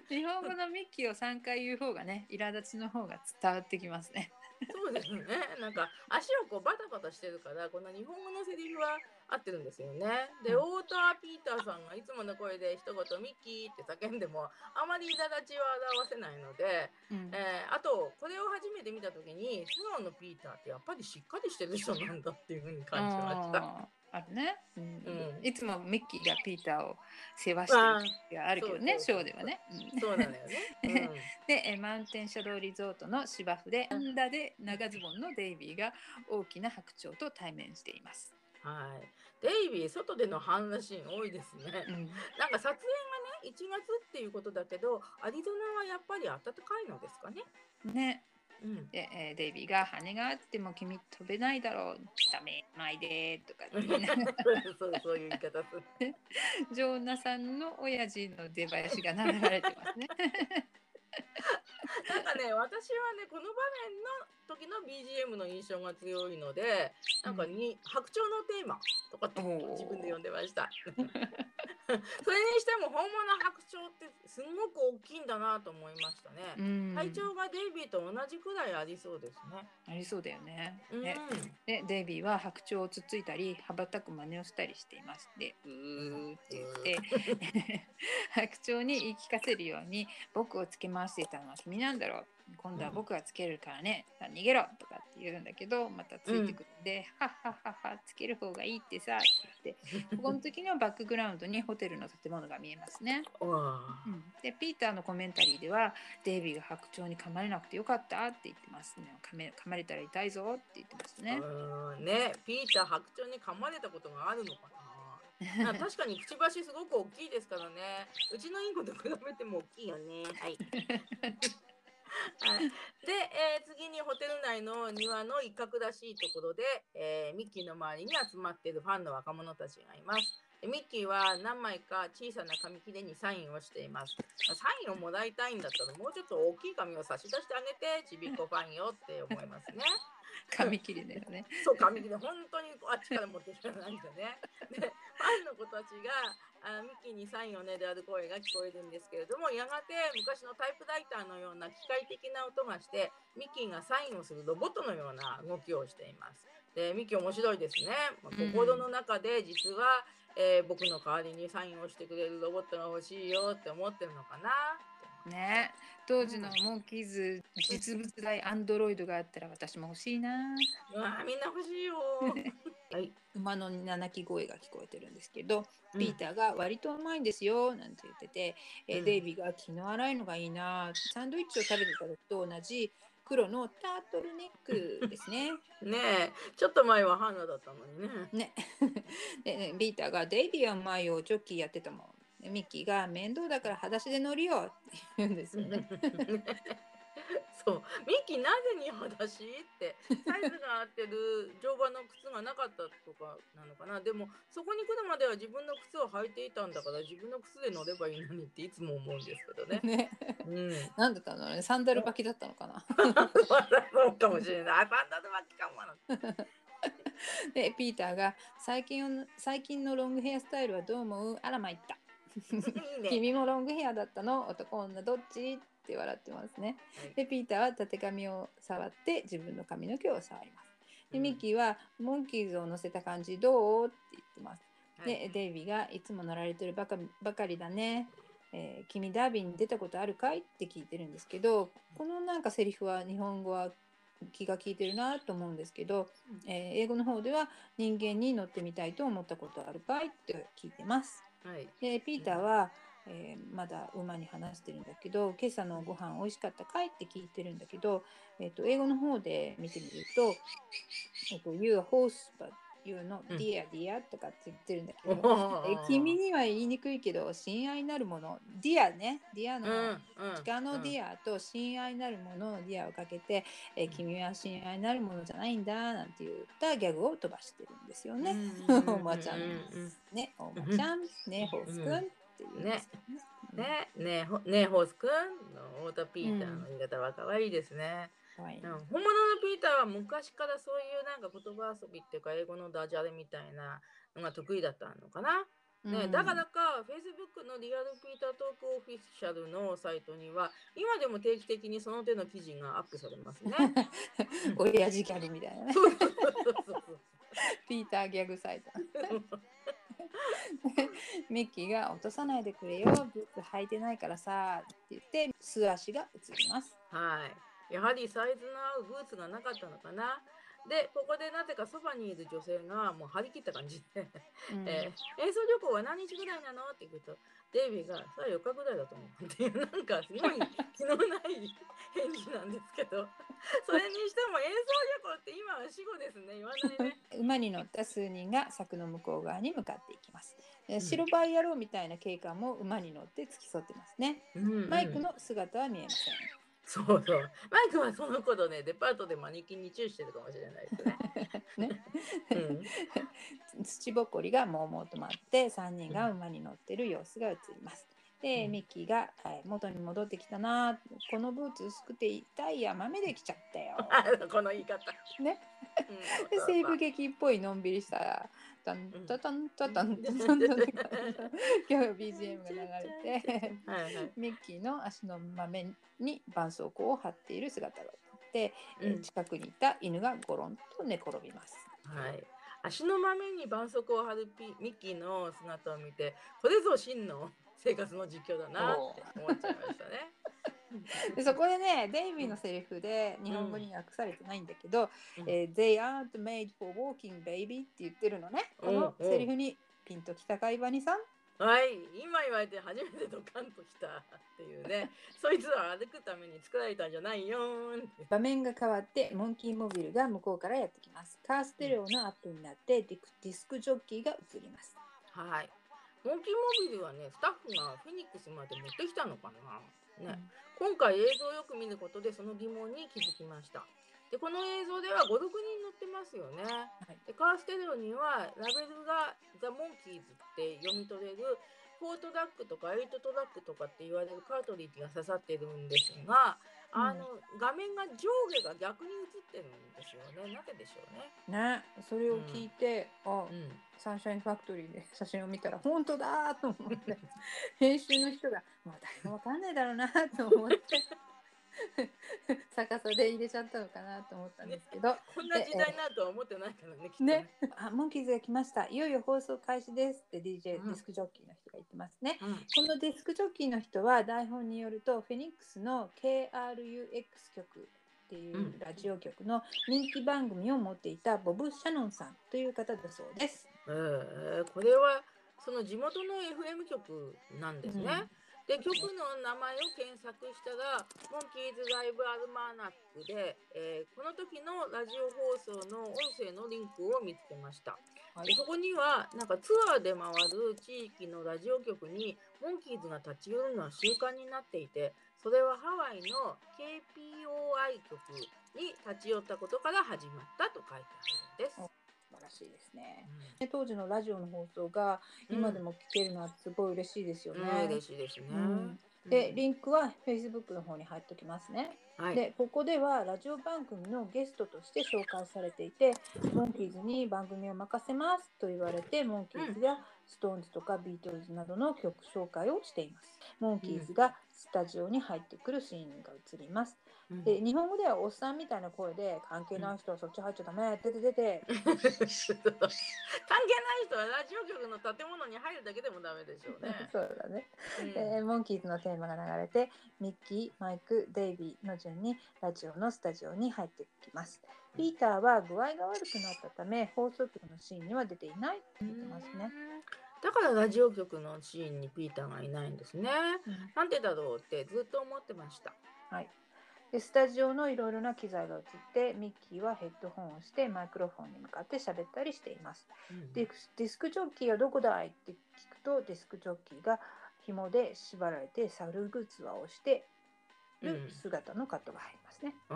日本語のミッキーを3回言う方がね、苛立ちの方が伝わってきますね。そうですね。なんか足をこうバタバタしてるから、この日本語のセリフは合ってるんですよね。で、うん、太田ピーターさんがいつもの声で一言ミッキーって叫んでもあまり苛立ちは表せないので、うん、えー、あとこれを初めて見た時に素顔のピーターってやっぱりしっかりしてる人なんだっていうふうに感じました。あるね、うん、いつもミッキーがピーターを世話してる時があるけどねショーではね。そうなんだよね。でマウンテンシャドウリゾートの芝生でアンダで長ズボンのデイビーが大きな白鳥と対面しています。はい、デイビー外での反応シーン多いですね。うん、なんか撮影がね1月っていうことだけどアリゾナはやっぱり暖かいのですかね。ね。うん、で、えー、デイビーが羽があっても君飛べないだろう。ダメないでとかそうそういう言い方する。ジョーナさんの親父の出囃子が流れてますね なんかね私はねこの場面の時の BGM の印象が強いのでなんかに、うん、白鳥のテーマとかって自分で読んでました。それにしても本物白鳥ってすごく大きいんだなと思いましたね。体長がデイビーと同じくらいありそうですね。ありそうだよね。ねでデイビーは白鳥をつっついたり羽ばたく真似をしたりしています。でうーって言って 白鳥に言い聞かせるように僕をつけ回していたのは君なんだろう。今度は僕がつけるからね、うん、逃げろとかって言うんだけどまたついてくるんで、うん、はっはっはつける方がいいってさって。てここの時のバックグラウンドにホテルの建物が見えますね。うん、でピーターのコメンタリーではデイビーが白鳥に噛まれなくてよかったって言ってますね。噛め噛まれたら痛いぞって言ってますね。ねピーター白鳥に噛まれたことがあるのかな確かにくちばしすごく大きいですからね。うちのインコと比べても大きいよね。はい。はい、で、えー、次にホテル内の庭の一角らしいところで、えー、ミッキーの周りに集まっているファンの若者たちがいます。ミッキーは何枚か小さな紙切れにサインをしています。サインをもらいたいんだったらもうちょっと大きい紙を差し出してあげてちびっこファンよって思いますね。紙切れだよね。そう紙切れ本当にあっちから持ってきたないんだね。でファンの子たちがあミッキーにサインをねである声が聞こえるんですけれどもやがて昔のタイプライターのような機械的な音がしてミッキーがサインをするロボットのような動きをしています。でミッキー面白いですね。まあ、心の中で実は、えー、僕の代わりにサインをしてくれるロボットが欲しいよって思ってるのかな。ね当時のモンキーズ実物大アンドロイドがあったら私も欲しいな。うわみんな欲しいよ。はい、馬の鳴き声が聞こえてるんですけど、うん、ピーターが割と甘いんですよなんて言ってて、うん、えデイビーが気の荒いのがいいなサンドイッチを食べてた時と同じ黒のタートルネックですね。ねえちょっと前はハンナだったのにね。ね でピーターがデイビーはうまいよジョッキーやってたもん。ミッキーが面倒だから裸足で乗るよって言うんですよね。そうミッキーなぜに裸足ってサイズが合ってる乗馬の靴がなかったとかなのかなでもそこに来るまでは自分の靴を履いていたんだから自分の靴で乗ればいいのにっていつも思うんですけどね。ねうん、なんだったの？ねサンダル履きだったのかな？そうかもしれない。サンダル履きかもな。でピーターが最近最近のロングヘアスタイルはどう思う？あらまいった。君もロングヘアだったの？男女どっち？って笑ってますね。はい、でピーターはたて髪を触って自分の髪の毛を触ります。でミッキーはモンキーズを乗せた感じどう？って言ってます。でデイビーがいつも乗られてるばかばかりだね。えー、君ダービーに出たことあるかい？って聞いてるんですけどこのなんかセリフは日本語は気が利いてるなと思うんですけど、えー、英語の方では人間に乗ってみたいと思ったことあるかい？って聞いてます。はい、でピーターはえーまだ馬に話してるんだけど今朝のご飯美味しかったかいって聞いてるんだけど、えっと英語の方で見てみると「えーと You are horse but you no うん。deer dear」とかって言ってるんだけど、おえ君には言いにくいけど親愛なるもの dear ね。dear の、うんうん。鹿のデアィアと親愛なるもののディアをかけて、えー君は親愛なるものじゃないんだなんて言ったギャグを飛ばしてるんですよね。おばちゃん。ね、おばちゃん、ね、ホースくんっていう。ね。ねねねえホースくん。の太田ピーターの言い方は可愛いですね、かわいいうん本物のピーターは昔からそういうなんか言葉遊びっていうか英語のダジャレみたいなのが得意だったのかな、ね、うんだからか Facebook のリアルピータートークオフィシャルのサイトには今でも定期的にその手の記事がアップされますね。親父ギャグみたいなね。ピーターギャグサイト。ミッキーが落とさないでくれよ、ブーツ履いてないからさって言って素足が映ります。はい。やはりサイズの合うブーツがなかったのかな。で、ここでなぜかそばにいる女性がもう張り切った感じで、うん えー演奏旅行は何日ぐらいなの？って聞くと、デイビーが、さあ4日ぐらいだと思うっていう、なんかすごい 気のない返事なんですけど、それにしても演奏旅行って今は死後ですね、言わないね。馬に乗った数人が柵の向こう側に向かっていきます。白バイ野郎みたいな警官も馬に乗って付き添ってますね。マイクの姿は見えません。そうそう。マイクはその頃ね、デパートでマネキンにチューしてるかもしれないですね。ね、うん 土ぼこりがもうもうとまって3人が馬に乗ってる様子が映ります。で、うんミッキーが、はい元に戻ってきたなこのブーツ薄くて痛いや豆できちゃったよ。この言い方。ね、うんで西部劇っぽいのんびりしたタンタタンタタン タタンタタン今日 BGM が流れて。ミッキーの足の豆に絆創膏を貼っている姿が映って、えーうん近くにいた犬がゴロンと寝転びます。はい。足の豆に絆創膏を貼るピミッキーの姿を見て、これぞ真の生活の実況だなって思っちゃいましたね。でそこでねデイビーのセリフで日本語に訳されてないんだけど「うん。えー They aren't made for walking baby」って言ってるのね。このセリフにピンときたかいバニさん。はい、今言われて初めてドカンときたっていうね、そいつは歩くために作られたんじゃないよ。場面が変わってモンキーモビルが向こうからやってきます。カーステレオのアップになってディクディスクジョッキーが映ります。はい。モンキーモビルはね、スタッフがフェニックスまで持ってきたのかな。ね、今回映像をよく見ることでその疑問に気づきました。で、この映像では5、6人乗ってますよね。いで、カーステレオにはラベルがザ・モンキーズって読み取れるフォートラックとかエイトトラックとかって言われるカートリッジが刺さってるんですが、あの画面が上下が逆に映ってるんですよね。なぜでしょうね。ねそれを聞いて、あうん。サンシャインファクトリーで写真を見たら本当だと思って編集の人がもう誰もわかんないだろうなと思って 逆さで入れちゃったのかなと思ったんですけど、こんな時代になるとは思ってないからね、きっとね。あモンキーズが来ましたいよいよ放送開始ですって DJ、うんディスクジョッキーの人が言ってますねうんこのディスクジョッキーの人は台本によるとフェニックスの KRUX 局っていううんラジオ局の人気番組を持っていたボブ・シャノンさんという方だそうです。えーこれはその地元の FM 局なんですね。うんで曲の名前を検索したら「モンキーズライブアルマナックで」えーこの時のラジオ放送の音声のリンクを見つけました。はでそこにはなんかツアーで回る地域のラジオ局にモンキーズが立ち寄るのは習慣になっていてそれはハワイの KPOI 局に立ち寄ったことから始まったと書いてあるんです。しいですね。で当時のラジオの放送が今でも聞けるのはすごい嬉しいですよね。うん、嬉しいですね。うんでリンクは Facebook の方に貼っておきますね。はい、でここではラジオ番組のゲストとして紹介されていてモンキーズに番組を任せますと言われてモンキーズやストーンズとかビートルズなどの曲紹介をしています。モンキーズがスタジオに入ってくるシーンが映ります。うんで日本語ではおっさんみたいな声で関係ない人はそっち入っちゃダメ出て出て関係ない人はラジオ局の建物に入るだけでもダメでしょうね。そうだね、うんえーモンキーズのテーマが流れてミッキーマイクデイビーの順にラジオのスタジオに入ってきますピーターは具合が悪くなったため放送局のシーンには出ていないって言ってますね。だからラジオ局のシーンにピーターがいないんですね。なんでだろうってずっと思ってました。はい。でスタジオのいろいろな機材が映ってミッキーはヘッドホンをしてマイクロフォンに向かって喋ったりしています。うんディスクジョッキーはどこだいって聞くとディスクジョッキーが紐で縛られて猿グツアをしてる姿のカットが入りますね。う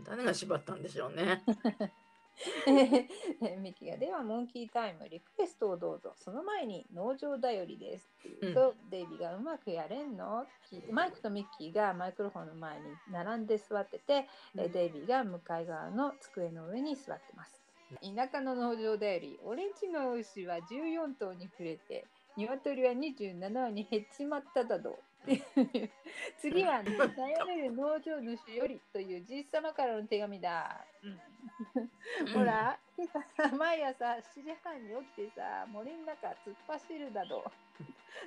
ん、誰が縛ったんでしょうね。ミキがではモンキータイムリクエストをどうぞ。その前に農場だよりです。って言う。と、デイビーがうまくやれんの？マイクとミッキーがマイクロフォンの前に並んで座ってて、えデイビーが向かい側の机の上に座ってます。田舎の農場だよりオレンジの牛は14頭に触れて鶏は27羽に減っちまっただど 次は悩める農場主よりというじい様からの手紙だ、ほら、今朝毎朝7時半に起きてさ、森の中突っ走るだろう。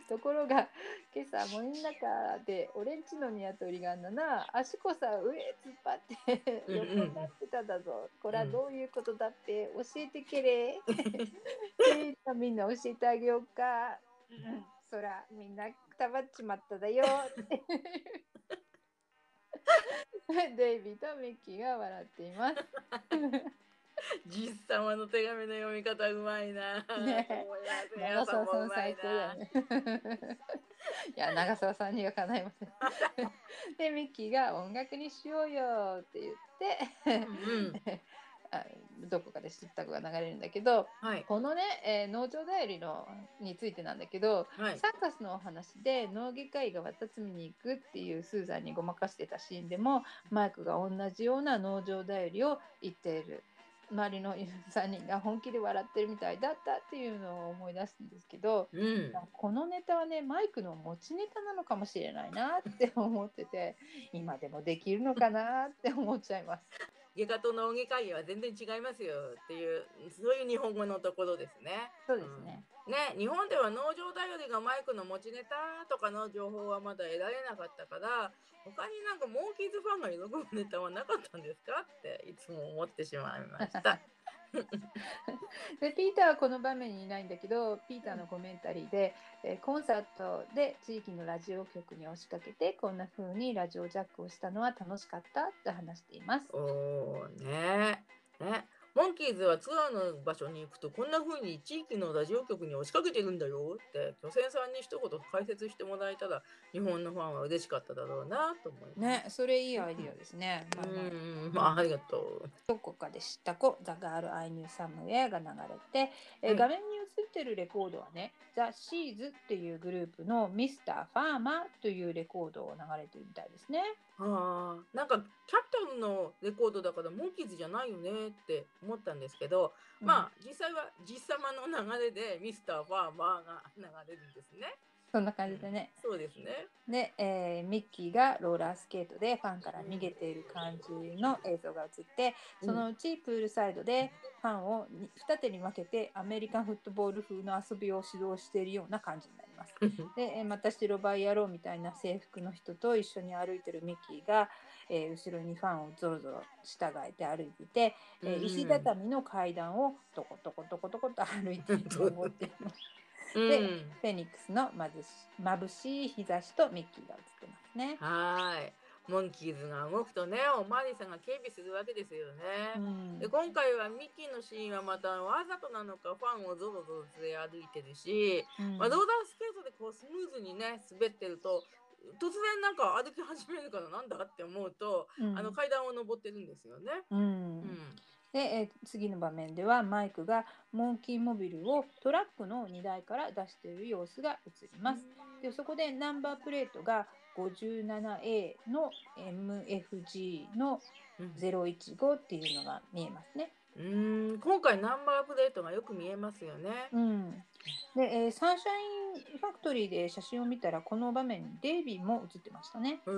ところが、今朝森の中でオレンジの鶏が7、足こさ上へ突っ張ってうんうん横になってただぞ。これはどういうことだって教えてけれ。えーみんな教えてあげようか。うん、そら、みんなくたばっちまっただよ。デイビーとミッキーが笑っています。実様の手紙の読み方うまいな。ね長澤さん皆最高だよね。いや長澤さんにはかないません。でミッキーが音楽にしようよって言ってうん、あどこかで知った子が流れるんだけどはい。このね、えー農場だよりのについてなんだけど、はい。サーカスのお話で脳外科医が綿摘みに行くっていうスーザンにごまかしてたシーンでもマイクが同じような農場だよりを言っている周りの3人が本気で笑ってるみたいだったっていうのを思い出すんですけどうん。このネタはねマイクの持ちネタなのかもしれないなって思ってて今でもできるのかなって思っちゃいます。外科と脳外科医は全然違いますよっていうそういう日本語のところですね。そうですね。ね、日本では農場だよりがマイクの持ちネタとかの情報はまだ得られなかったから他になんかモーキーズファンが喜ぶネタはなかったんですかっていつも思ってしまいました。でピーターはこの場面にいないんだけどピーターのコメンタリーで、えコンサートで地域のラジオ局に押しかけてこんな風にラジオジャックをしたのは楽しかったって話しています。おーねねモンキーズはツアーの場所に行くとこんな風に地域のラジオ局に押しかけてるんだよって巨船さんに一言解説してもらえたら日本のファンは嬉しかっただろうなと思います。ね、それいいアイディアですね。うん、まあ、ありがとう。どこかで知った子、ザ・ガール・アイ・ニュー・サムウェアが流れて、えーうん画面に映ってるレコードはね、ザ・シーズっていうグループのミスター・ファーマーというレコードを流れてるみたいですね。ああ、なんかキャピタルのレコードだからモンキーズじゃないよねって思ったんですけど、まあ実際は実様の流れでミスターファーマーが流れるんですね。そんな感じでね。そうですね。で、えーミッキーがローラースケートでファンから逃げている感じの映像が映って、そのうちプールサイドでファンをに二手に分けてアメリカンフットボール風の遊びを指導しているような感じになります。で、えーまた白バイ野郎みたいな制服の人と一緒に歩いてるミッキーが、えー後ろにファンをゾロゾロ従えて歩いていて、えーうん石畳の階段をトコトコトコトコと歩いて登っています。うん、でフェニックスのまぶし眩しい日差しとミッキーが映ってますね。はーい。モンキーズが動くとね、おまわりさんが警備するわけですよね。うんで今回はミッキーのシーンはまたわざとなのかファンをゾロゾロ連れ歩いてるし、うんまあ、ローラースケートでこうスムーズにね滑ってると突然なんか歩き始めるからなんだって思うと、うんあの階段を登ってるんですよね。うんうんで、えー次の場面ではマイクがモンキーモビルをトラックの荷台から出している様子が映ります。でそこでナンバープレートが 57A の MFG のうん015っていうのが見えますね。うーん今回ナンバープレートがよく見えますよね。うん、で、えーサンシャインファクトリーで写真を見たらこの場面にデイビーも映ってましたね。へえそう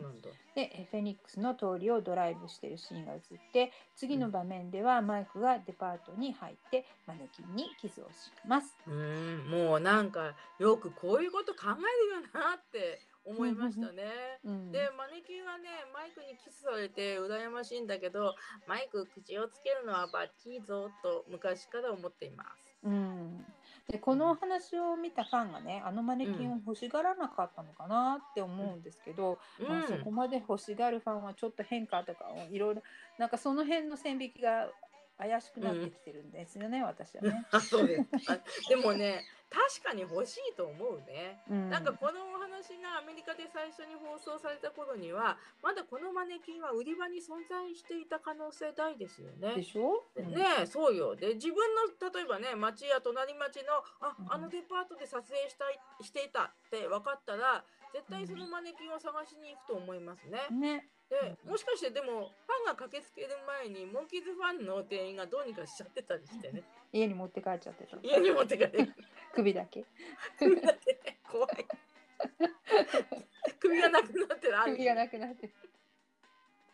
なんだ。でえーフェニックスの通りをドライブしているシーンが映って次の場面ではマイクがデパートに入ってマネキンにキスをします。うーんもうなんかよくこういうこと考えるよなって思いましたね。うん、でマネキンはねマイクにキスされて羨ましいんだけどマイク口をつけるのはバッチリぞと昔から思っています。うん、でこのお話を見たファンがねあのマネキンを欲しがらなかったのかなって思うんですけど、うん。まあ、そこまで欲しがるファンはちょっと変化とかをいろいろなんかその辺の線引きが怪しくなってきてるんですよね、私はね。あそうです。あでもね確かに欲しいと思うね。うん、なんかこのお話がアメリカで最初に放送された頃にはまだこのマネキンは売り場に存在していた可能性大ですよね。でしょ、うん。ねえそうよ。で自分の例えばね町や隣町のあうん。あのデパートで撮影したいしていたって分かったら絶対そのマネキンを探しに行くと思いますね。ね。でもしかしてでもファンが駆けつける前にモンキーズファンの店員がどうにかしちゃってたりしてね。家に持って帰っちゃってた。家に持って帰る 首だけ。首だってね怖い。首がなくなってる。首がなくなってる。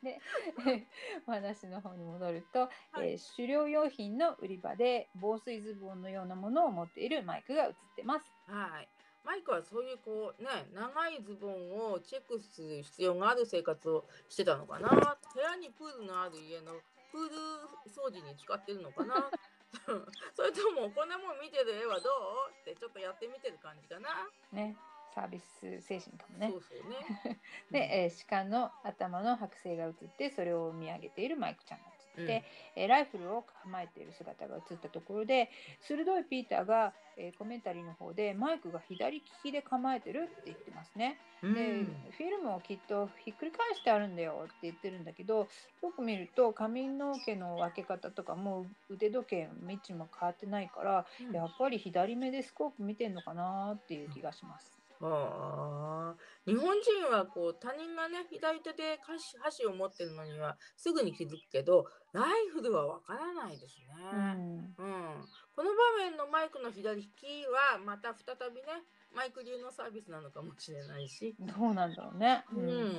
で お話の方に戻ると、はい。えー狩猟用品の売り場で防水ズボンのようなものを持っているマイクが映ってます。はい。マイクはそういうこうね長いズボンをチェックする必要がある生活をしてたのかな。部屋にプールのある家のプール掃除に使ってるのかな。それともこんなもん見てる絵はどうってちょっとやってみてる感じかな、ね、サービス精神かもね。そ。うそうね。で、えー鹿の頭の剥製が映ってそれを見上げているマイクちゃんが映って、えーライフルを構えている姿が映ったところで鋭いピーターが、えーコメンタリーの方でマイクが左利きで構えてるって言ってますね。うんでフィルムをきっとひっくり返してあるんだよって言ってるんだけどよく見ると髪の毛の分け方とかも腕時計の位置も変わってないからうんやっぱり左目でスコープ見てんのかなっていう気がします。ああ日本人はこう他人がね左手で箸箸を持ってるのにはすぐに気づくけどライフルはわからないですね。うん。うん、この場面のマイクの左利きはまた再びねマイク流のサービスなのかもしれないし、どうなんだろうね。ううんん。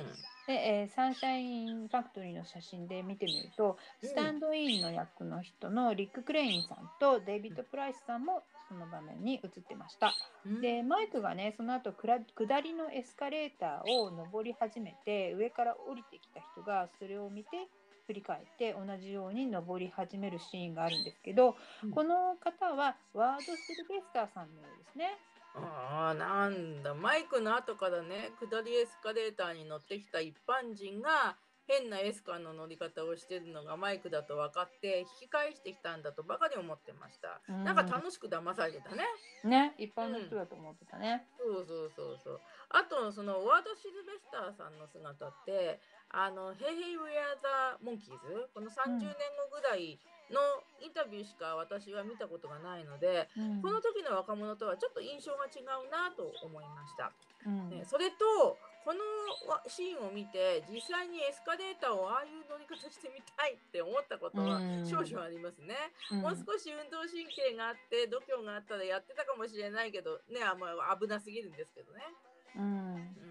で、えーサンシャインファクトリーの写真で見てみると、うん。スタンドインの役の人のリック・クレインさんとデイビッド・プライスさんもその場面に映ってました。うんでマイクがねその後くら下りのエスカレーターを登り始めて上から降りてきた人がそれを見て振り返って同じように登り始めるシーンがあるんですけど、うんこの方はワード・シルベスターさんのようですね。ああなんだマイクの後からね下りエスカレーターに乗ってきた一般人が変なエスカの乗り方をしてるのがマイクだと分かって引き返してきたんだとばかり思ってました、うん。なんか楽しく騙されてたね。ね一般の人だと思ってたね。そうそうそうそう。あとそのワード・シルベスターさんの姿ってあの「ヘイヘイ・ウェア・ザ・モンキーズ」この30年後ぐらいのインタビューしか私は見たことがないので、うん。この時の若者とはちょっと印象が違うなと思いました。うん。ね、それとこのわシーンを見て実際にエスカレーターをああいう乗り方してみたいって思ったことはうん。少々ありますね。うん。もう少し運動神経があって度胸があったらやってたかもしれないけどねあんまあ危なすぎるんですけどね。うん。う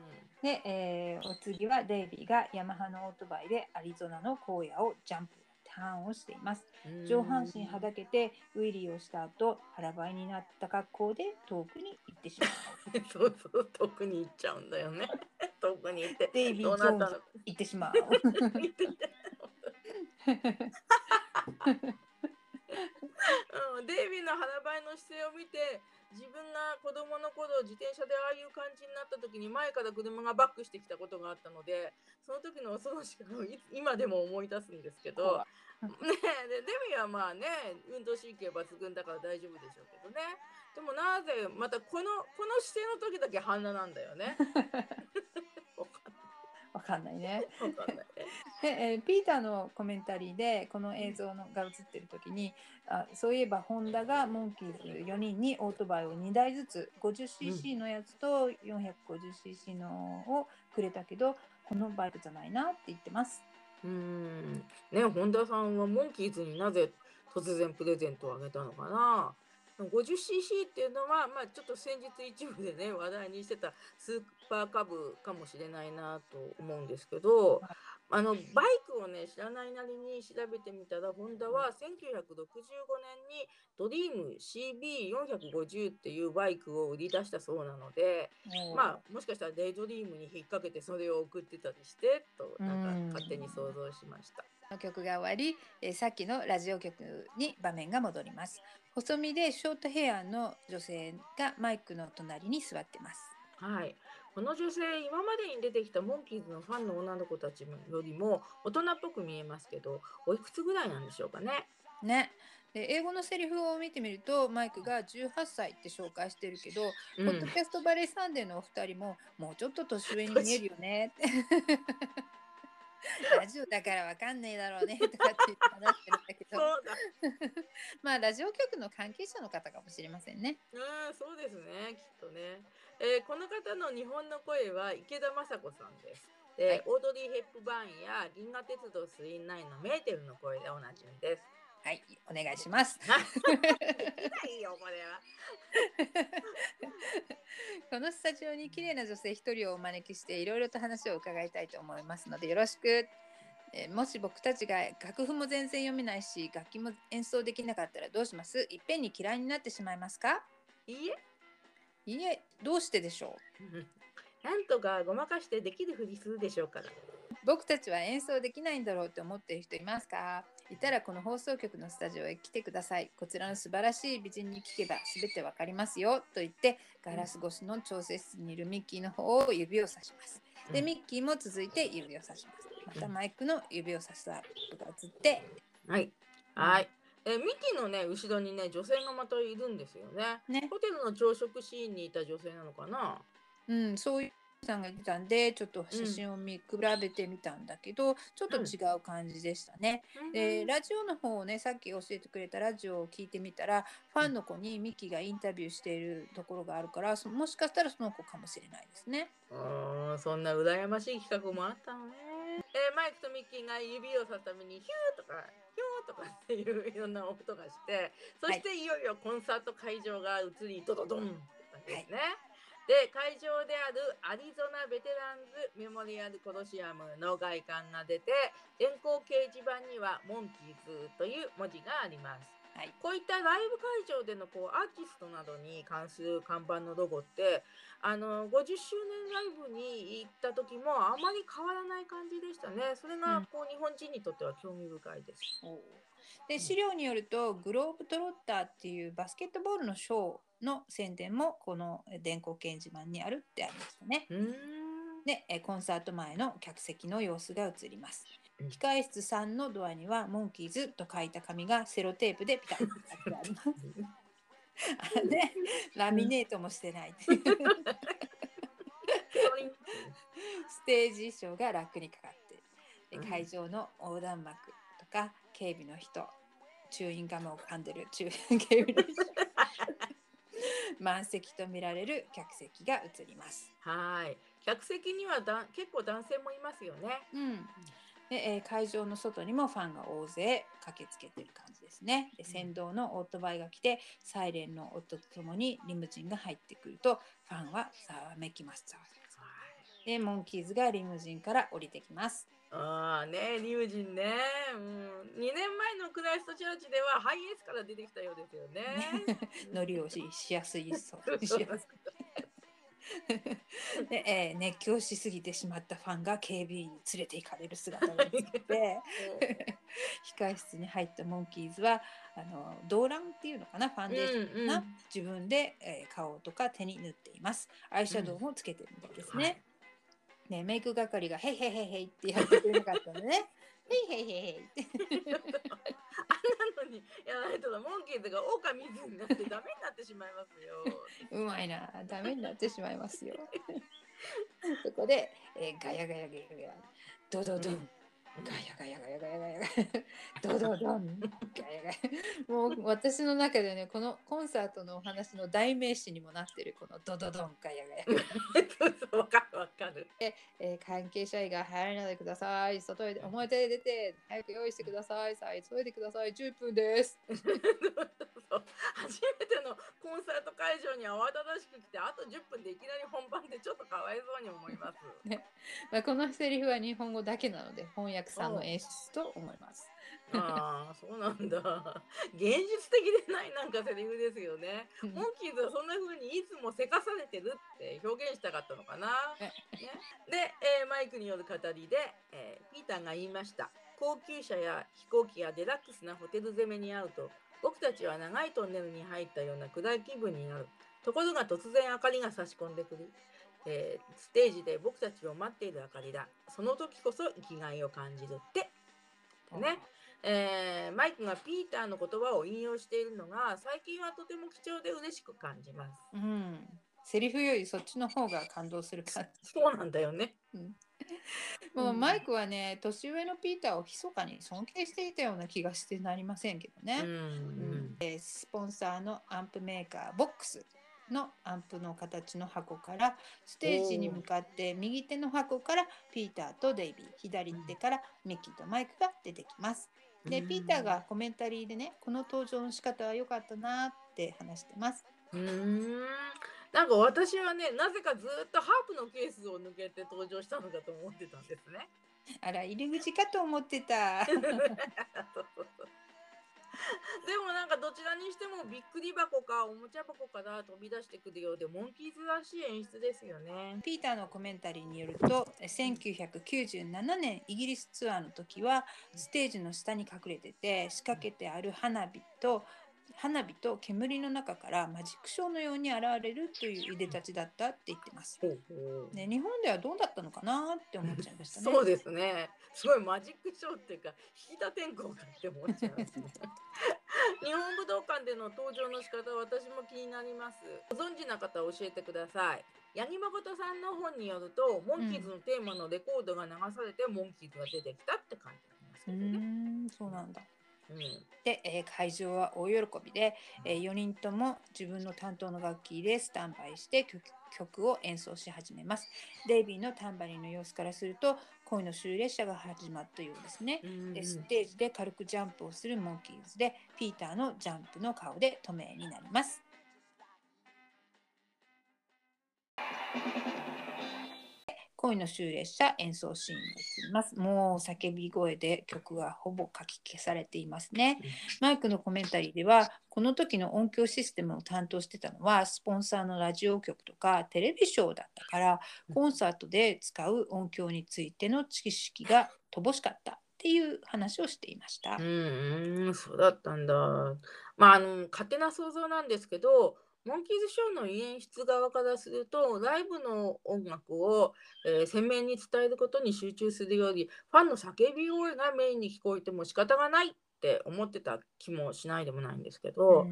で、えーお次はデイビーがヤマハのオートバイでアリゾナの荒野をジャンプターンをしています。ん上半身はだけてウィリーをした後腹ばいになった格好で遠くに行ってしまう。そうそう遠くに行っちゃうんだよね。遠くに行ってデイビー・ジョーンズ行ってしまう。うん、デイビーの腹ばいの姿勢を見て自分が子供の頃自転車でああいう感じになった時に前から車がバックしてきたことがあったのでその時の恐ろしさをい今でも思い出すんですけど、ねえ、でデビーはまあね運動神経抜群だから大丈夫でしょうけどね。でもなぜまたこのこの姿勢の時だけ半裸なんだよね。わかんないね。で、えーピーターのコメンタリーでこの映像のが映ってる時にあそういえばホンダがモンキーズ4人にオートバイを2台ずつ 50cc のやつと 450cc のをくれたけどこのバイクじゃないなって言ってます。うーんね本田さんはモンキーズになぜ突然プレゼントをあげたのかな？50cc っていうのは、まあ、ちょっと先日一部でね話題にしてたスーパーカブかもしれないなと思うんですけどあのバイクをね知らないなりに調べてみたらホンダは1965年にドリーム CB450 っていうバイクを売り出したそうなのでまあもしかしたらデイドリームに引っ掛けてそれを送ってたりしてとなんか勝手に想像しました。の曲が終わり、えーさっきのラジオ曲に場面が戻ります。細身でショートヘアの女性がマイクの隣に座ってます。はい、この女性今までに出てきたモンキーズのファンの女の子たちよりも大人っぽく見えますけどおいくつぐらいなんでしょうかね。ね。で英語のセリフを見てみるとマイクが18歳って紹介してるけど、うんポッドキャストバレーサンデーのお二人ももうちょっと年上に見えるよねって。ラジオだからわかんねえだろうねとかって話してるんだけどだ まあラジオ局の関係者の方かもしれませんね。うん、そうですね、きっとね。えーこの方の日本の声は池田雅子さんです。で、はいオードリー・ヘップバーンや銀河鉄道999のメーテルの声でおなじみです。はい、お願いします。ないよ、これは。このスタジオに綺麗な女性一人をお招きしていろいろと話を伺いたいと思いますのでよろしく。えーもし僕たちが楽譜も全然読めないし楽器も演奏できなかったらどうします？いっぺんに嫌いになってしまいますか？いいえ、いいえ、どうしてでしょう？う んなんとかごまかしてできるふりするでしょうから。僕たちは演奏できないんだろうって思っている人いますか？いたらこの放送局のスタジオへ来てください。こちらの素晴らしい美人に聞けば全てわかりますよと言ってガラス越しの調整室にいるミッキーの方を指をさします。で、うんミッキーも続いて指をさします。またマイクの指をさしたことが映って、はい。はい。えーミキのね、後ろにね、女性がまたいるんですよね。ね、ホテルの朝食シーンにいた女性なのかな？うん、そういうさんがいたんでちょっと写真を見比べてみたんだけど、ちょっと違う感じでしたね。でラジオの方をねさっき教えてくれたラジオを聞いてみたらファンの子にミキがインタビューしているところがあるからそもしかしたらその子かもしれないですね。うーんそんな羨ましい企画もあったのね。えーマイクとミッキーが指をさすためにヒューとかヒューとかっていういろんな音がしてそしていよいよコンサート会場が移りドドドンって感じですね。で会場であるアリゾナベテランズメモリアルコロシアムの外観が出て電光掲示板にはモンキーズという文字があります。はい、こういったライブ会場でのこうアーティストなどに関する看板のロゴってあの50周年ライブに行った時もあまり変わらない感じでしたね。それうんがこう日本人にとっては興味深いです。で資料によるとグローブトロッターっていうバスケットボールのショーの宣伝もこの電光掲示板にあるってありましたね。でえコンサート前の客席の様子が映りますうん。控え室3のドアにはモンキーズと書いた紙がセロテープでピタッと貼ってあります。あでラミネートもしてない。ステージ衣装がラックにかかってでうん会場の横断幕とか警備の人チューインガムを噛んでる中警備の人 満席と見られる客席が映ります。はい。客席にはだ結構男性もいますよね。うんでえー会場の外にもファンが大勢駆けつけてる感じですね。でうん先導のオートバイが来てサイレンの音とともにリムジンが入ってくるとファンはざわめきます。ざわめきますでモンキーズがリムジンから降りてきます。ああね、リムジンね。うん。2年前のクライストチャーチではハイエースから出てきたようですよね。乗り降りしやすいそう。で、えー熱狂しすぎてしまったファンが警備員に連れて行かれる姿が映って控室に入ったモンキーズはあの動乱っていうのかなファンデーションかな、うんうん。自分で、えー顔とか手に塗っています。アイシャドウもつけてるみたいですね、はいねメイク係が「ヘイヘイヘイヘイ」ってやってくれなかったのね「ヘイヘイヘイヘイ」って。あんなのにやらないとモンキーズが狼水になってダメになってしまいますよ。うまいな。ダメになってしまいますよ。そこで、えーガヤガヤガヤガヤ。ドドドン、ガヤガヤガヤガヤガヤ。ガヤドドドン。ガヤガヤ。もう私の中でねこのコンサートのお話の代名詞にもなってるこのドドドン。ガヤガヤ、わかるわかる。えー関係者以外入らないでください。外へ表へ出て早く用意してください。さあ急いでください。10分です。初めてのコンサート会場に慌ただしく来てあと10分でいきなり本番でちょっとかわいそうに思います。まあこのセリフは日本語だけなので翻訳さんの演出と思いますああそうなんだ。現実的でないなんかセリフですよね。うんモンキーズはそんな風にいつもせかされてるって表現したかったのかな。えね、で、えーマイクによる語りで、えーピーターが言いました。高級車や飛行機やデラックスなホテル攻めに遭うと、僕たちは長いトンネルに入ったような暗い気分になる。ところが突然明かりが差し込んでくる。えーステージで僕たちを待っている明かりだ。その時こそ生きがいを感じるって。ね、えーマイクがピーターの言葉を引用しているのが最近はとても貴重で嬉しく感じます。うんセリフよりそっちの方が感動する感じそうなんだよね。もううんマイクはね年上のピーターを密かに尊敬していたような気がしてなりませんけどね、うんうんえースポンサーのアンプメーカー VOX のアンプの形の箱からステージに向かって右手の箱からピーターとデイビー左手からミッキーとマイクが出てきます。でうんピーターがコメンタリーでねこの登場の仕方は良かったなって話してます。うーんなんか私はねなぜかずっとハープのケースを抜けて登場したのかと思ってたんですね。あら入り口かと思ってた。でもなんかどちらにしてもびっくり箱かおもちゃ箱から飛び出してくるようでモンキーズらしい演出ですよね。ピーターのコメンタリーによると1997年イギリスツアーの時はステージの下に隠れてて仕掛けてある花火と花火と煙の中からマジックショーのように現れるといういでたちだったって言ってます。ね、日本ではどうだったのかなって思っちゃいましたね。そうですね。すごいマジックショーっていうか、引田天候かって思っちゃいますね。日本武道館での登場の仕方、私も気になります。ご存知な方教えてください。八木誠さんの本によると、モンキーズのテーマのレコードが流されて、モンキーズが出てきたって書いてありますうけどね。そうなんだ。うんで、えー会場は大喜びで、え4人とも自分の担当の楽器でスタンバイして曲曲を演奏し始めます。デイビーのタンバリンの様子からすると恋の終列車が始まったようですね。でステージで軽くジャンプをするモンキーズでピーターのジャンプの顔で透明になります。恋の終列車演奏シーンが映ります。もう叫び声で曲がほぼ書き消されていますね。マイクのコメンタリーではこの時の音響システムを担当してたのはスポンサーのラジオ局とかテレビショーだったからコンサートで使う音響についての知識が乏しかったっていう話をしていました。うん、うん、そうだったんだ。まあ、あの、勝手な想像なんですけど、モンキーズショーの演出側からすると、ライブの音楽を、えー鮮明に伝えることに集中するより、ファンの叫び声がメインに聞こえても仕方がないって思ってた気もしないでもないんですけど、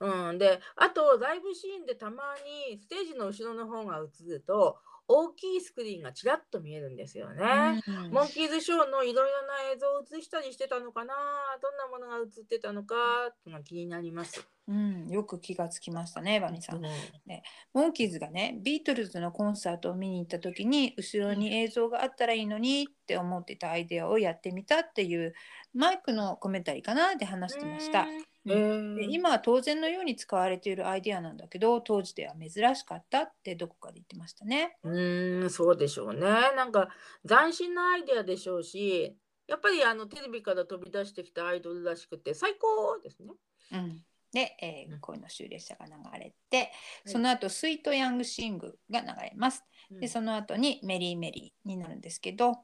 うん、で、あと、ライブシーンでたまにステージの後ろの方が映ると、大きいスクリーンがちらっと見えるんですよね。うんモンキーズショーのいろいろな映像を映したりしてたのかなどんなものが映ってたのかっていうのが気になります。うん、よく気がつきましたね、バニーさん。うんモンキーズがね、ビートルズのコンサートを見に行った時に、後ろに映像があったらいいのにって思ってたアイデアをやってみたっていう、マイクのコメンタリーかなで話してました。へーで今は当然のように使われているアイデアなんだけど、当時では珍しかったってどこかで言ってましたね。うーん、そうでしょうね。なんか斬新なアイデアでしょうし、やっぱりあのテレビから飛び出してきたアイドルらしくて最高ですね。うん、で、えーうん恋の終列車が流れて、その後スイート・ヤング・シングが流れます。うんで、その後にメリー・メリーになるんですけど、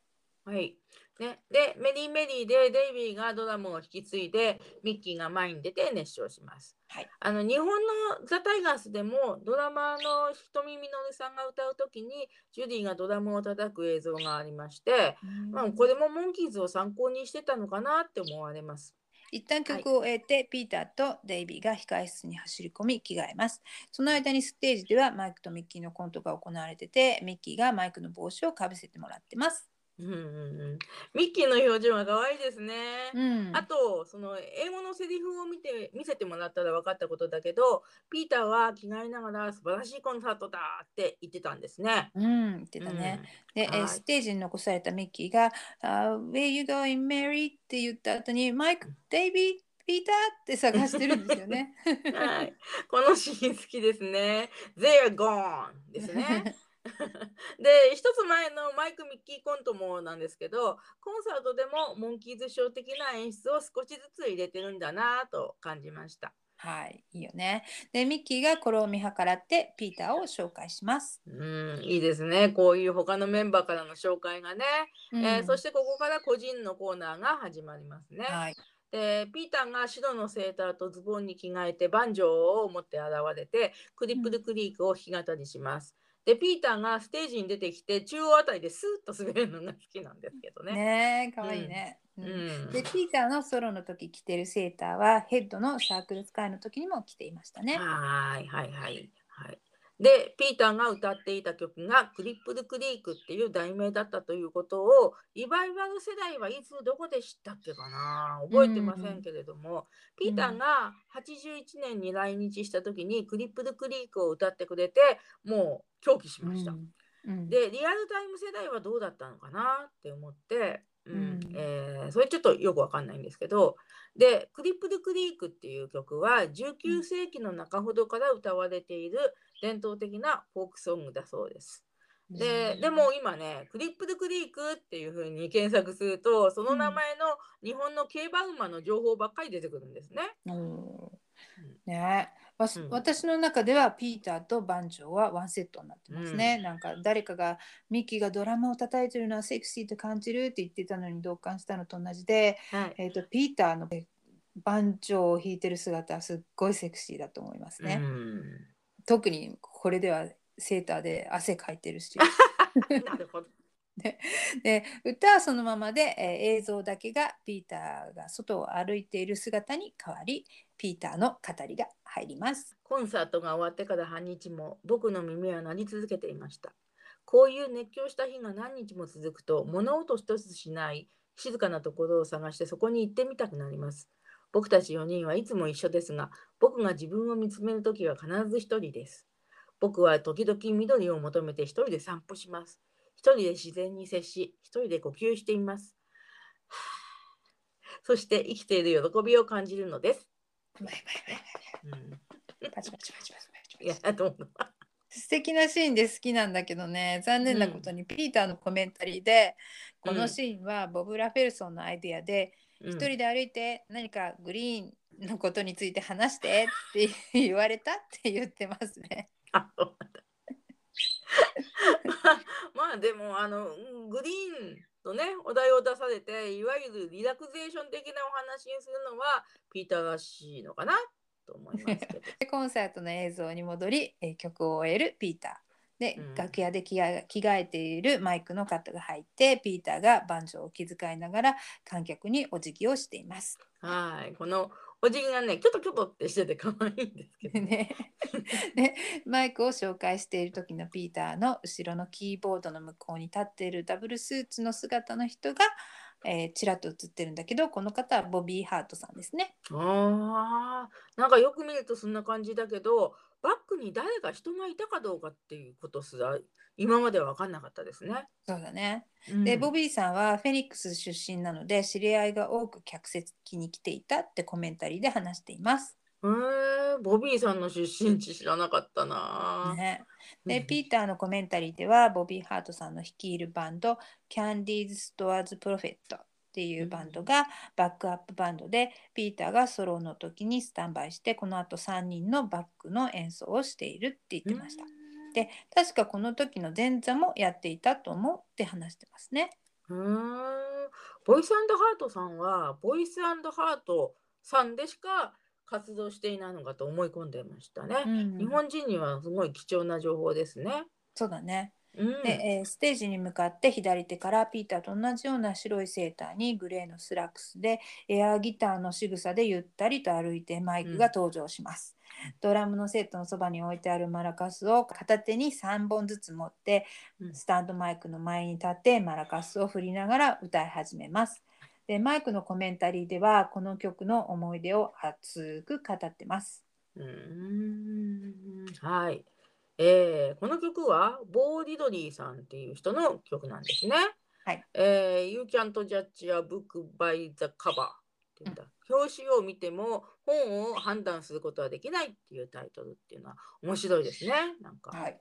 はい。ね、で、メリーメリーでデイビーがドラムを引き継いで、ミッキーが前に出て熱唱します。はいあの日本のザ・タイガースでもドラマーの瞳みのるさんが歌うときにジュディがドラムを叩く映像がありまして、まあ、これもモンキーズを参考にしてたのかなって思われます。一旦曲を終えて、ピーターとデイビーが控室に走り込み着替えます。その間にステージではマイクとミッキーのコントが行われてて、ミッキーがマイクの帽子をかぶせてもらってます。うんうんうん、ミッキーの表情が可愛いですね。うんあとその英語のセリフを見て見せてもらったら分かったことだけどピーターは着替えながら素晴らしいコンサートだって言ってたんですね。うん、言ってたね。で、えーはいステージに残されたミッキーが「あ Where you going, Mary?」って言った後に「マイク、デイビー、ピーター?」って探してるんですよね。う んはい、このシーン好きですね。They're gone ですね。で一つ前のマイク・ミッキーコントもなんですけどコンサートでもモンキーズショー的な演出を少しずつ入れてるんだなと感じました。はい、いいよね。で、ミッキーがこれを見計らってピーターを紹介します。うん、いいですね。こういう他のメンバーからの紹介がね。えーそしてここから個人のコーナーが始まりますね。はい、でピーターが白のセーターとズボンに着替えてバンジョーを持って現れてクリップルクリークを弾き語りします。でピーターがステージに出てきて中央あたりでスーッと滑るのが好きなんですけどね。ねえ、かわいいね。ううんん、で、ピーターのソロの時着てるセーターはヘッドのサークル使いの時にも着ていましたね。はいはいはいはい。でピーターが歌っていた曲が「クリップルクリーク」っていう題名だったということをリバイバル世代はいつどこで知ったっけかな覚えてませんけれども、ピーターが81年に来日した時に「クリップルクリーク」を歌ってくれてもう狂気しました。でリアルタイム世代はどうだったのかなって思って、うんうん。えーそれちょっとよくわかんないんですけどで「クリップルクリーク」っていう曲は19世紀の中ほどから歌われている伝統的なフォークソングだそうです。ででも今ね「クリップルクリーク」っていう風に検索するとその名前の日本の競馬馬の情報ばっかり出てくるんですね。おーね。えわしうん。私の中ではピーターとバンジョーはワンセットになってますね、なんか誰かがミッキーがドラマを叩いてるのはセクシーと感じるって言ってたのに同感したのと同じで、はい。えー、とピーターのえバンジョーを弾いてる姿はすっごいセクシーだと思いますね、うん特にこれではセーターで汗かいてるしなるほど。で歌はそのままで、えー映像だけがピーターが外を歩いている姿に変わりピーターの語りが入ります。コンサートが終わってから半日も僕の耳は鳴り続けていました。こういう熱狂した日が何日も続くと物音一つしない静かなところを探してそこに行ってみたくなります。僕たち4人はいつも一緒ですが、僕が自分を見つめるときは必ず一人です。僕は時々緑を求めて一人で散歩します。一人で自然に接し、一人で呼吸しています。は あそして生きている喜びを感じるのです。素敵なシーンで好きなんだけどね残念なことにピーターのコメンタリーで、このシーンはボブ・ラフェルソンのアイデアでうん一人で歩いて何かグリーンのことについて話してって言われたって言ってますね。あ まあでもあのうんグリーンとねお題を出されていわゆるリラクゼーション的なお話にするのはピーターらしいのかなと思いますけど。でコンサートの映像に戻り、えー曲を終えるピーター。で、うん。楽屋で着替え着替えているマイクのカットが入ってピーターがバンジョーを気遣いながら観客にお辞儀をしています。はい。このお辞儀がねキョトキョトってしてて可愛いんですけど、ね、で マイクを紹介している時のピーターの後ろのキーボードの向こうに立っているダブルスーツの姿の人が、えーちらっと映ってるんだけどこの方はボビー・ハートさんですね。あー。なんかよく見るとそんな感じだけどバックに誰か人がいたかどうかっていうことすら今までは分かんなかったですね。そうだね。うんでボビーさんはフェニックス出身なので知り合いが多く客席に来ていたってコメンタリーで話しています。へーボビーさんの出身地知らなかったな。ね、でうんピーターのコメンタリーではボビー・ハートさんの率いるバンド Candies Stores Prophet っていうバンドがバックアップバンドでピーターがソロの時にスタンバイしてこの後3人のバックの演奏をしているって言ってました。で確かこの時の前座もやっていたと思うって話してますね。うーんボイスハートさんはボイスハートさんでしか活動していないのかと思い込んでましたね。うん日本人にはすごい貴重な情報ですね。そうだね。うんで、えーステージに向かって左手からピーターと同じような白いセーターにグレーのスラックスでエアギターの仕草でゆったりと歩いてマイクが登場します。ドラムのセットのそばに置いてあるマラカスを片手に3本ずつ持ってうんスタンドマイクの前に立ってマラカスを振りながら歌い始めます。でマイクのコメンタリーではこの曲の思い出を熱く語ってます。うーんはい。えーこの曲はボー・ディドリーさんっていう人の曲なんですね。はい。えー You can't judge a book by the cover っていうんだ。表紙を見ても本を判断することはできないっていうタイトルっていうのは面白いですね。なんか。はい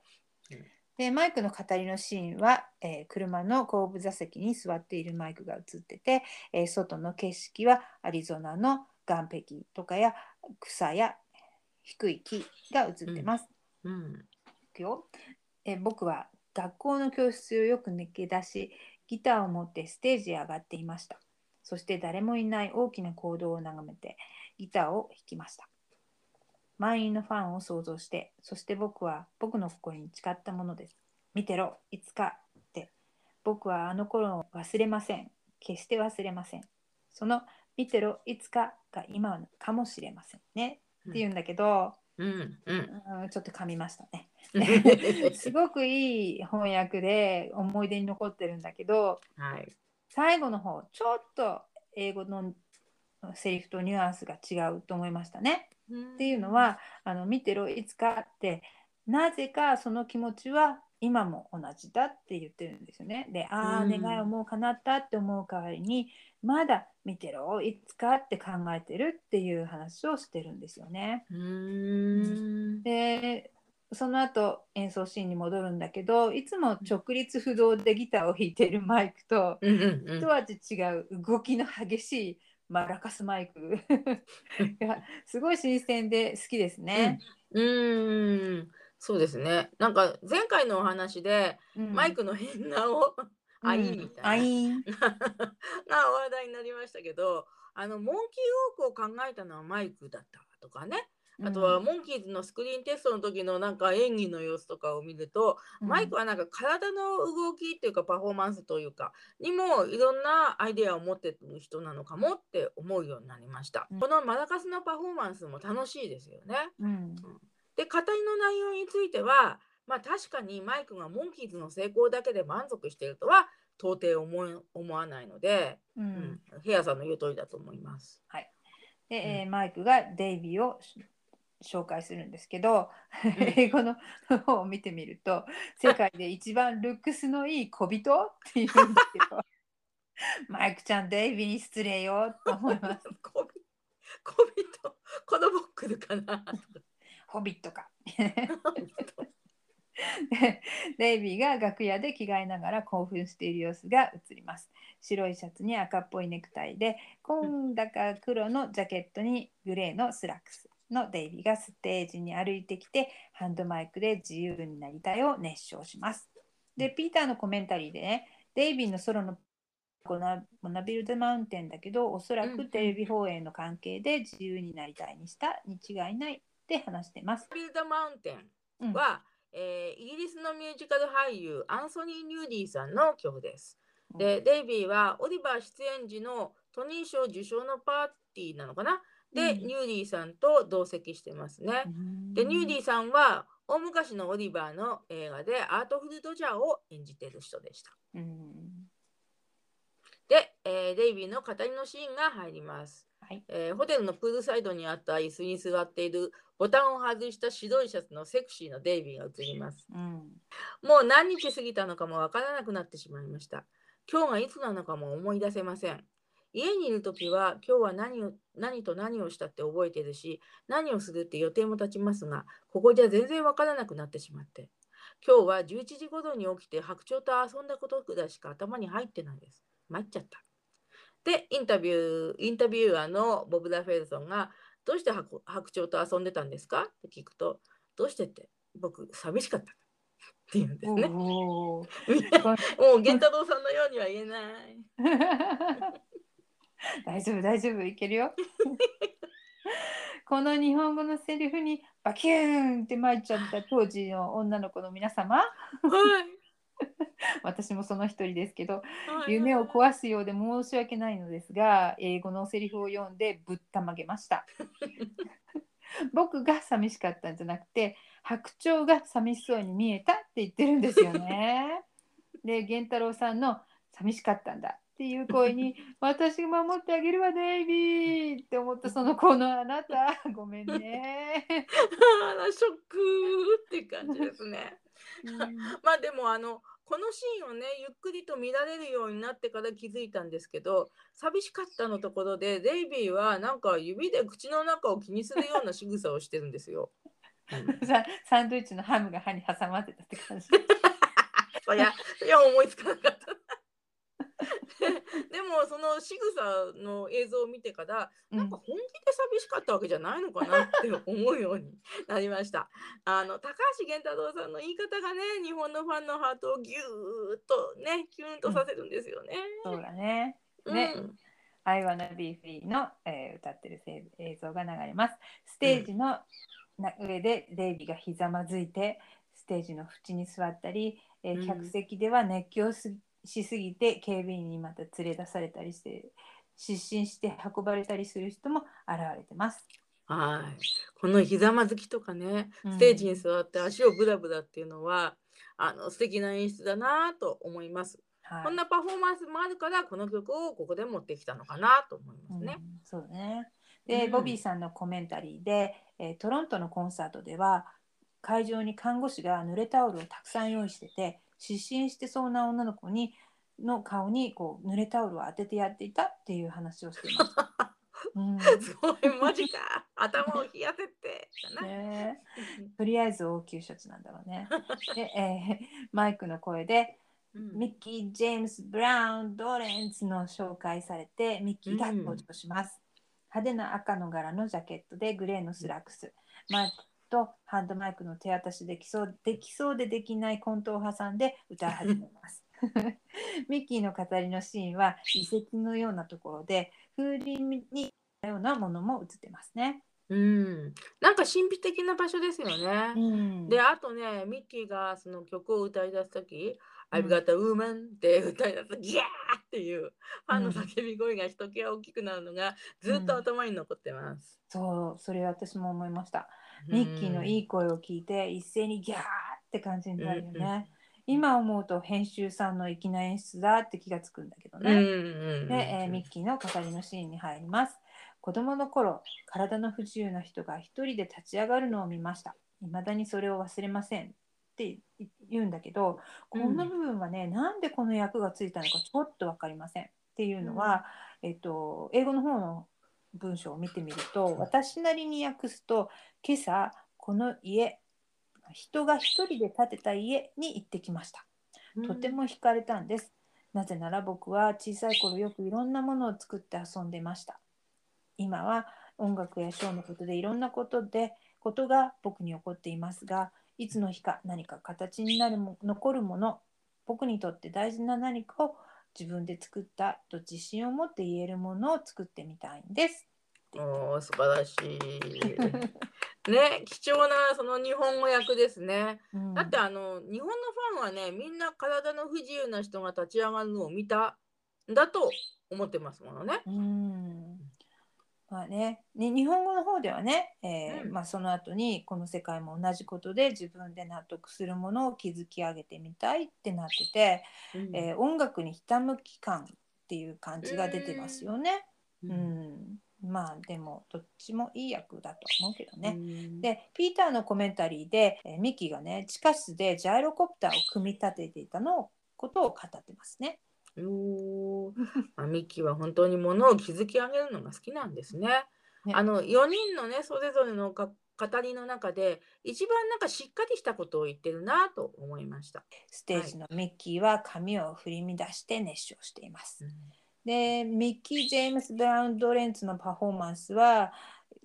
うんでマイクの語りのシーンは、えー車の後部座席に座っているマイクが映ってて、えー外の景色はアリゾナの岩壁とかや草や低い木が映ってます。うん。いくよ。えー僕は学校の教室をよく抜け出しギターを持ってステージへ上がっていました。そして誰もいない大きな講堂を眺めてギターを弾きました。満員のファンを想像してそして僕は僕の心に誓ったものです。見てろいつかって。僕はあの頃を忘れません。決して忘れません。その見てろいつかが今かもしれませんね。っていうんだけど、うん。うん。うん、ちょっと噛みましたね。うん すごくいい翻訳で思い出に残ってるんだけどはい。最後の方ちょっと英語のセリフとニュアンスが違うと思いましたね。っていうのはあの見てろいつかってなぜかその気持ちは今も同じだって言ってるんですよね。でああうん願いをもう叶ったって思う代わりにまだ見てろいつかって考えてるっていう話をしてるんですよね。うーん。でその後演奏シーンに戻るんだけどいつも直立不動でギターを弾いてるマイクとうんうんうん。一味違う動きの激しいマラカスマイク。がすごい新鮮で好きですね。うーん。そうですね。なんか前回のお話で、うん。マイクの変なを、アインみたいな。アインが話題になりましたけど、あのモンキーウォークを考えたのはマイクだったとかね。あとはモンキーズのスクリーンテストの時のなんか演技の様子とかを見ると、マイクはなんか体の動きっていうかパフォーマンスというかにもいろんなアイデアを持ってる人なのかもって思うようになりました。うん。このマラカスのパフォーマンスも楽しいですよね。うん。で語りの内容についてはまあ確かにマイクがモンキーズの成功だけで満足しているとは到底思い思わないので、ううんん、ヘアさんの言う通りだと思います。で、えーマイクがデイビーをし紹介するんですけど、ん。英語の方を見てみると世界で一番ルックスのいい小人って言うんですけど マイクちゃんデイビーに失礼よと思います。小人小人コロボックルかな？ホビットか。で デイビーが楽屋で着替えながら興奮している様子が映ります。白いシャツに赤っぽいネクタイで、紺だか黒のジャケットにグレーのスラックスのデイビーがステージに歩いてきて、ハンドマイクで自由になりたいを熱唱します。で、ピーターのコメンタリーでね、デイビーのソロのこのモナビルドマウンテンだけど、おそらうんうんくテレビ放映の関係で自由になりたいにしたに違いないって話してます。ビルドマウンテうんンは、えーイギリスのミュージカル俳優アンソニー・ニューディーさんの曲です。で、デイビーはオリバー出演時のトニー賞受賞のパーティーなのかな？で、うんニューディーさんと同席してますね。で、ニューディーさんは大昔のオリバーの映画でアートフルドジャーを演じている人でした。うんで、えーデイビーの語りのシーンが入ります。はい。えーホテルのプールサイドにあった椅子に座っているボタンを外した白いシャツのセクシーなデイビーが映ります。うんもう何日過ぎたのかもわからなくなってしまいました。今日がいつなのかも思い出せません。家にいるときは今日は何を何と何をしたって覚えてるし何をするって予定も立ちますがここじゃ全然わからなくなってしまって今日は11時頃に起きて白鳥と遊んだことぐらいしか頭に入ってないです。参っちゃった。でインタビューインタビュアーのボブ・ダ・フェルソンが「どうして白白鳥と遊んでたんですか?」って聞くと「どうしてって僕寂しかった」って言うんですね。もう源太郎さんのようには言えない。大丈夫大丈夫いけるよ。この日本語のセリフにバキューンって参っちゃった当時の女の子の皆様。はい。私もその一人ですけどはい。夢を壊すようで申し訳ないのですが英語のセリフを読んでぶったまげました。僕が寂しかったんじゃなくて白鳥が寂しそうに見えたって言ってるんですよね。で源太郎さんの寂しかったんだっていう声に私が守ってあげるわデイビーって思ったその子のあなたごめんね、ショックっていう感じですね。うんまあでもあのこのシーンをねゆっくりと見られるようになってから気づいたんですけど寂しかったのところでデイビーはなんか指で口の中を気にするような仕草をしてるんですよ。サンドイッチのハムが歯に挟まってたって感じ。そりゃそりゃ思いつかなかった。でもその仕草の映像を見てからなんか本気で寂しかったわけじゃないのかなって思うように なりました。あの高橋源太郎さんの言い方がね日本のファンのハートをギューッとねキュンとさせるんですよね。そうだね。うんね I wanna be free の、えー歌ってる映像が流れます。ステージのな上でデイビーがひざまずいてステージの縁に座ったり、えーうん客席では熱狂すしすぎて警備員にまた連れ出されたりして失神して運ばれたりする人も現れてます。はいこのひざまずきとかねうんステージに座って足をブラブラっていうのはあの素敵な演出だなと思います。はいこんなパフォーマンスもあるからこの曲をここで持ってきたのかなと思いますね。うん、そうね。で、うんボビーさんのコメンタリーで、えートロントのコンサートでは会場に看護師が濡れタオルをたくさん用意してて失神してそうな女の子にの顔にこう濡れタオルを当ててやっていたっていう話をしていました。うん。すごいマジか。頭を冷やせて。だな。ね とりあえず応急処置なんだろうね。で、えーマイクの声でうん。ミッキー・ジェームス・ブラウン・ドレンツの紹介されてミッキーが登場します、派手な赤の柄のジャケットでグレーのスラックス。マイクとハンドマイクの手渡しできそうできそうでできないコントを挟んで歌い始めます。ミッキーの語りのシーンは遺跡のようなところで風鈴のようなものも映ってますね、うん、なんか神秘的な場所ですよね。うん。であとねミッキーがその曲を歌い出す時「うん。I've got a woman」って歌い出すギャーっていうファンの叫び声がひときわ大きくなるのがずっと頭に残ってます。そうそれ私も思いましたミッキーのいい声を聞いて一斉にギャーって感じになるよね。うんうん今思うと編集さんの粋な演出だって気がつくんだけどうんうんね。うんで、えーミッキーの語りのシーンに入ります。子供の頃、体の不自由な人が一人で立ち上がるのを見ました。未だにそれを忘れませんって言うんだけど、この部分はね、なんでこの役がついたのかちょっと分かりませんっていうのは、えっと、英語の方の文章を見てみると、私なりに訳すと、今朝、この家、人が一人で建てた家に行ってきました。とても惹かれたんです。なぜなら僕は小さい頃よくいろんなものを作って遊んでました。今は音楽やショーのことでいろんなことでことが僕に起こっていますが、いつの日か何か形になるも残るもの、僕にとって大事な何かを自分で作ったと自信を持って言えるものを作ってみたいんです。おー素晴らしい。ね貴重なその日本語訳ですね。うんだってあの日本のファンはねみんな体の不自由な人が立ち上がるのを見たんだと思ってますものね。うんまあね、ね日本語の方ではね、えーうんまあ、その後にこの世界も同じことで自分で納得するものを築き上げてみたいってなってて、うんえー音楽にひたむき感っていう感じが出てますよね。ううんんまあでもどっちもいい役だと思うけどね。うんでピーターのコメンタリーで、えーミキがね地下室でジャイロコプターを組み立てていたのをことを語ってますね。お ミッキーは本当にものを築き上げるのが好きなんですね。ねあの4人のねそれぞれのか語りの中で一番なんかしっかりしたことを言ってるなと思いました。ステージのミッキーは髪を振り乱して熱唱しています。でミッキー・ジェームス・ブラウン・ドレンツのパフォーマンスは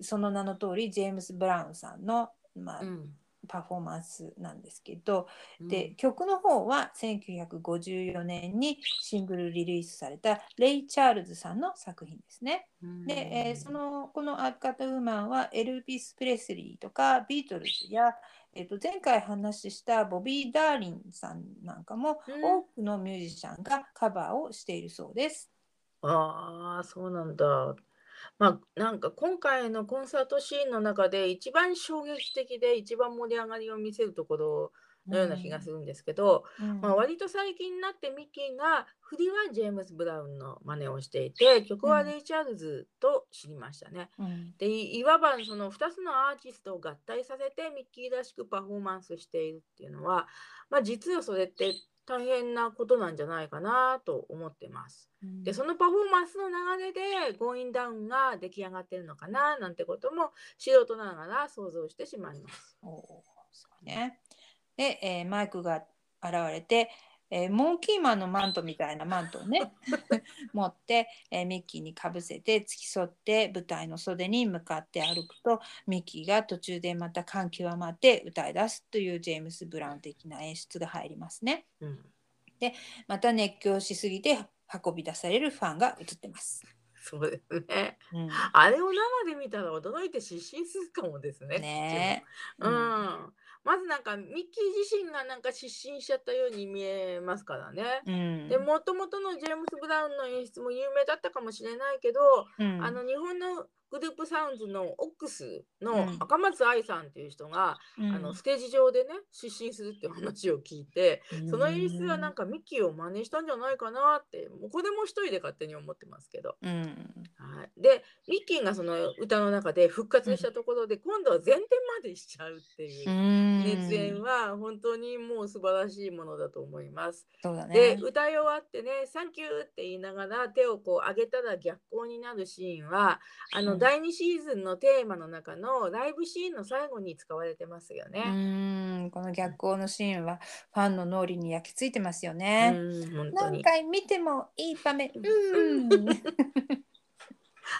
その名の通りジェームス・ブラウンさんの、まあうんパフォーマンスなんですけど、うんで曲の方は1954年にシングルリリースされたレイ・チャールズさんの作品ですね。で、えーそのこの「アッカタウーマン」はエルビス・プレスリーとかビートルズや、えー、と前回話したボビー・ダーリンさんなんかもうん多くのミュージシャンがカバーをしているそうです。ああ、そうなんだ。まあ、なんか今回のコンサートシーンの中で一番衝撃的で一番盛り上がりを見せるところのような気がするんですけど、うん。まあ、割と最近になってミッキーが振りはジェームス・ブラウンの真似をしていて曲はレイ・チャールズと知りましたね。うん。でいいわばその2つのアーティストを合体させてミッキーらしくパフォーマンスしているっていうのは、まあ、実はそれって大変なことなんじゃないかなと思ってます。でそのパフォーマンスの流れでゴーインダウンが出来上がってるのかななんてことも素人ながら想像してしまいます。おーすごいね。で、えーマイクが現れて、えーモンキーマンのマントみたいなマントをね 持って、えーミッキーにかぶせて付き添って舞台の袖に向かって歩くとミッキーが途中でまた感極まって歌い出すというジェームス・ブラウン的な演出が入りますね。うん、また熱狂しすぎて運び出されるファンが映ってます。そうですね。うんあれを生で見たら驚いて失神するかもですね。ねえうん、まずなんかミッキー自身がなんか失神しちゃったように見えますからね。うんでもともとのジェームス・ブラウンの演出も有名だったかもしれないけど、うんあの日本のグループサウンズのオックスうのん。赤松愛さんっていう人が、うん。あのステージ上でね失神するっていう話を聞いて、その演出はなんかミッキーを真似したんじゃないかなってもうこれも一人で勝手に思ってますけど、うん。はい、でミッキーがその歌の中で復活したところで、今度は前転までしちゃうっていううん。熱演は本当にもう素晴らしいものだと思います。ね。で歌い終わってね「サンキュー」って言いながら手をこう上げたら逆光になるシーンはあの、うん第2シーズンのテーマの中のライブシーンの最後に使われてますようね。ーんこの逆光のシーンはファンの脳裏に焼き付いてますようね。ん本当に。何回見てもいい場面。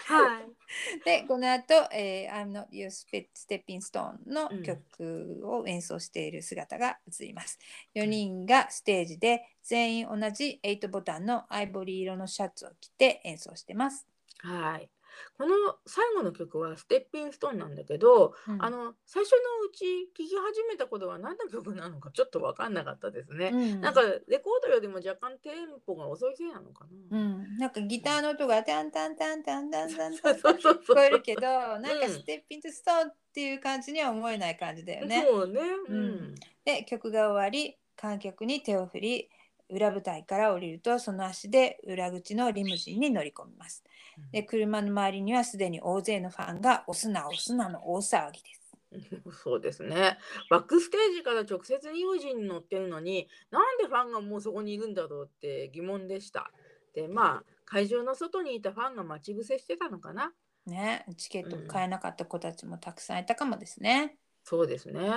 はい。でこの後、えー、I'm Not Your Stepping Stone のうん曲を演奏している姿が映ります。4人がステージで全員同じ8ボタンのアイボリー色のシャツを着て演奏してます。はい。この最後の曲は「ステッピンストーン」なんだけど、うんあの最初のうち聴き始めた頃は何の曲なのか ちょっと分かんなかったですね。うんなんかレコードよりも若干テンポが遅いせいなのかな。うん、なんかギターの音がタンタンタンタンタンタンタン聞こえるけど、なんかうんステッピングストーンっていう感じには思えない感じだよね。そうね。ううんん。で曲が終わり観客に手を振り裏舞台から降りるとその足で裏口のリムジンに乗り込みます。で車の周りにはすでに大勢のファンが押すな押すなの大騒ぎです。そうですね。バックステージから直接リムジンに乗ってるのに、なんでファンがもうそこにいるんだろうって疑問でした。で、まあ、会場の外にいたファンが待ち伏せしてたのかな。ね、チケットうん買えなかった子たちもたくさんいたかもですね。そうですね。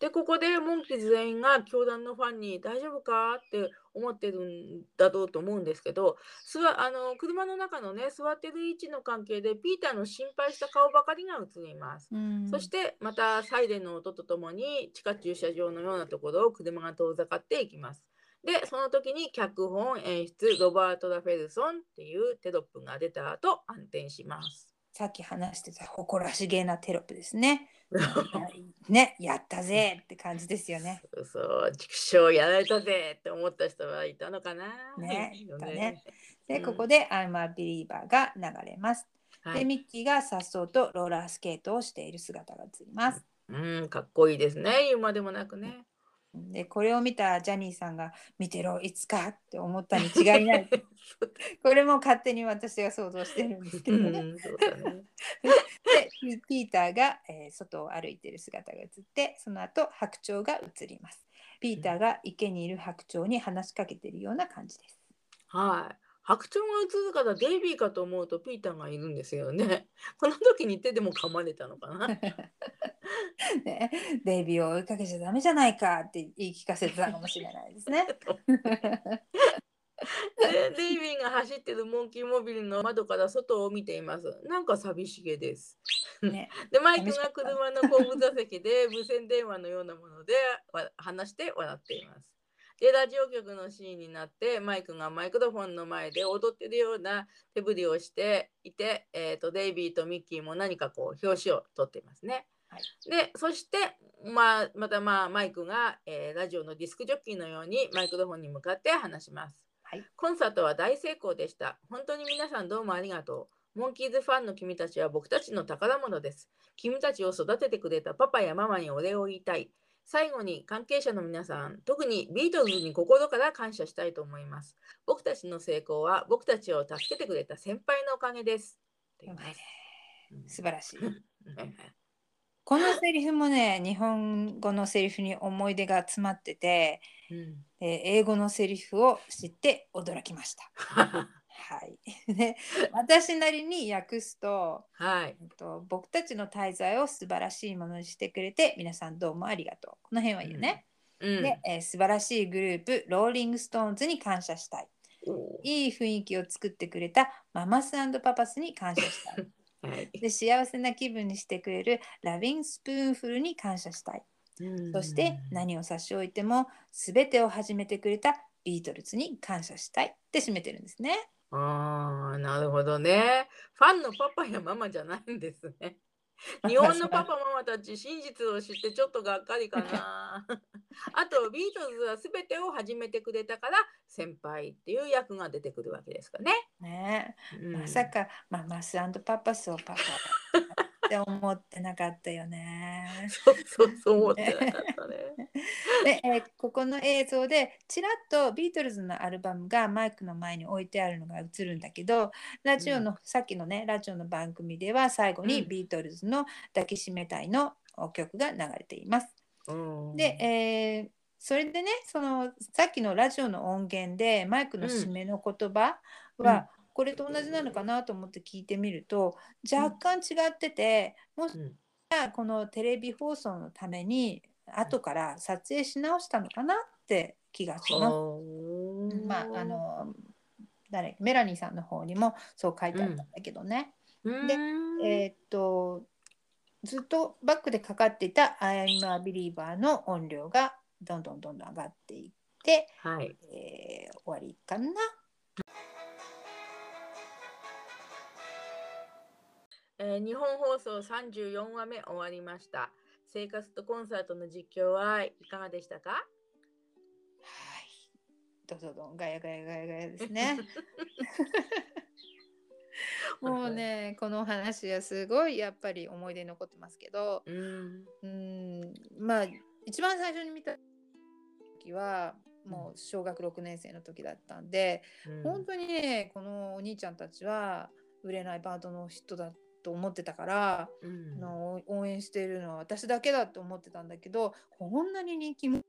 で、ここでモンキーズ全員が教団のファンに大丈夫かって思ってるんだろうと思うんですけど、あの車の中のね、座ってる位置の関係でピーターの心配した顔ばかりが映ります。うんそしてまたサイレンの音とともに地下駐車場のようなところを車が遠ざかっていきます。で、その時に脚本、演出、ロバート・ラフェルソンっていうテロップが出た後、暗転します。さっき話してた誇らしげなテロップですね。ね、やったぜって感じですよね。そう畜生やられたぜって思った人はいたのかな。ねいいよいたね。で、うんここで I'm a Believer が流れます。で、はい、ミッキーがさっそうとローラースケートをしている姿が映ります。うん、かっこいいですね。言うまでもなくね。で、これを見たジャニーさんが見てろ、いつかって思ったに違いない。これも勝手に私が想像してるんですけうどね。で、ピピーターが、えー外を歩いている姿が映って、その後白鳥が映ります。ピーターが池にいる白鳥に話しかけているような感じです。はい。白鳥が映るからデイビーかと思うとピーターがいるんですよね。この時に手でも噛まれたのかな？ね、デイビーを追いかけちゃダメじゃないかって言い聞かせてたかもしれないですね。でデイビーが走ってるモンキーモビルの窓から外を見ています。なんか寂しげです。ね、でマイクが車の後部座席で無線電話のようなものでわ話して笑っています。でラジオ局のシーンになってマイクがマイクロフォンの前で踊ってるような手振りをしていて、えー、とデイビーとミッキーも何かこう表紙を取っていますね。はいでそして、まあ、またまあマイクが、えーラジオのディスクジョッキーのようにマイクロフォンに向かって話します。はいコンサートは大成功でした。本当に皆さんどうもありがとう。モンキーズファンの君たちは僕たちの宝物です。君たちを育ててくれたパパやママにお礼を言いたい。最後に関係者の皆さん、特にビートルズに心から感謝したいと思います。僕たちの成功は僕たちを助けてくれた先輩のおかげです。素晴らしい。うんこのセリフもね、日本語のセリフに思い出が詰まってて、うんえー英語のセリフを知って驚きました。はい。で、私なりに訳すと、はい。えっと、僕たちの滞在を素晴らしいものにしてくれて、皆さんどうもありがとう。この辺はいいよね。うんで、えー素晴らしいグループ、ローリング・ストーンズに感謝したい。おいい雰囲気を作ってくれたママスパパスに感謝したい。ー はいで、幸せな気分にしてくれるラビン・スプーンフルに感謝したい。そして何を差し置いても全てを始めてくれたビートルズに感謝したいって締めてるんですね。ああ、なるほどね。ファンのパパやママじゃないんですね。日本のパパ ママたち真実を知ってちょっとがっかりかな。あとビートルズは全てを始めてくれたから先輩っていう役が出てくるわけですかね。ねうんまさかママスパパスをパパって思ってなかったよね。そうそうそう思ってなかったね。で、えーここの映像でちらっとビートルズのアルバムがマイクの前に置いてあるのが映るんだけどラジオの、さっきのねラジオの番組では最後にうんビートルズの抱きしめたいの曲が流れています。うんで、えーそれでねそのさっきのラジオの音源でマイクの締めの言葉は、これと同じなのかなと思って聞いてみると若干違ってて、もしこのテレビ放送のために後から撮影し直したのかなって気がします。まああの誰メラニーさんの方にもそう書いてあったんだけどね。うんでえーっとずっとバックでかかっていた「I'm a Believer」の音量がどんどんどんどん上がっていって、はい。えー終わりかな。えー日本放送34話目終わりました。生活とコンサートの実況はいかがでしたか？はい。どどどんガヤガヤガヤガヤですね。もうねこのお話はすごいやっぱり思い出に残ってますけどうん。うんまあ一番最初に見た時はもう小学6年生の時だったんで、本当にねこのお兄ちゃんたちは売れないバンドの人だと思ってたから、うんあの応援しているのは私だけだと思ってたんだけどこんなに人気も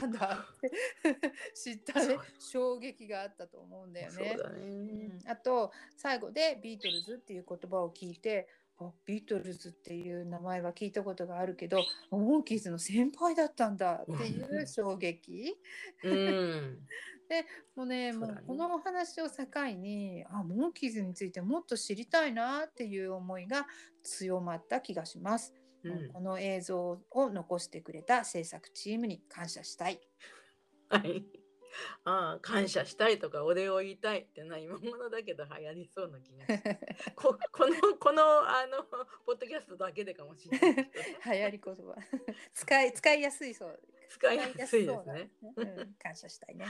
なんだって知ったね衝撃があったと思うんだよね。そうだね。うんあと最後でビートルズっていう言葉を聞いてあビートルズっていう名前は聞いたことがあるけどモンキーズの先輩だったんだっていう衝撃。うん。もうね、もそうこのお話を境にあモンキーズについてもっと知りたいなっていう思いが強まった気がします。うんこの映像を残してくれた制作チームに感謝したい。はい。ああ、感謝したいとか、お礼を言いたいってのは今物だけど流行りそうな気が。ここの、この、あの、ポッドキャストだけでかもしれない。流行り言葉 使い使いやすいそう。使いやすいですね。うん、感謝したいね。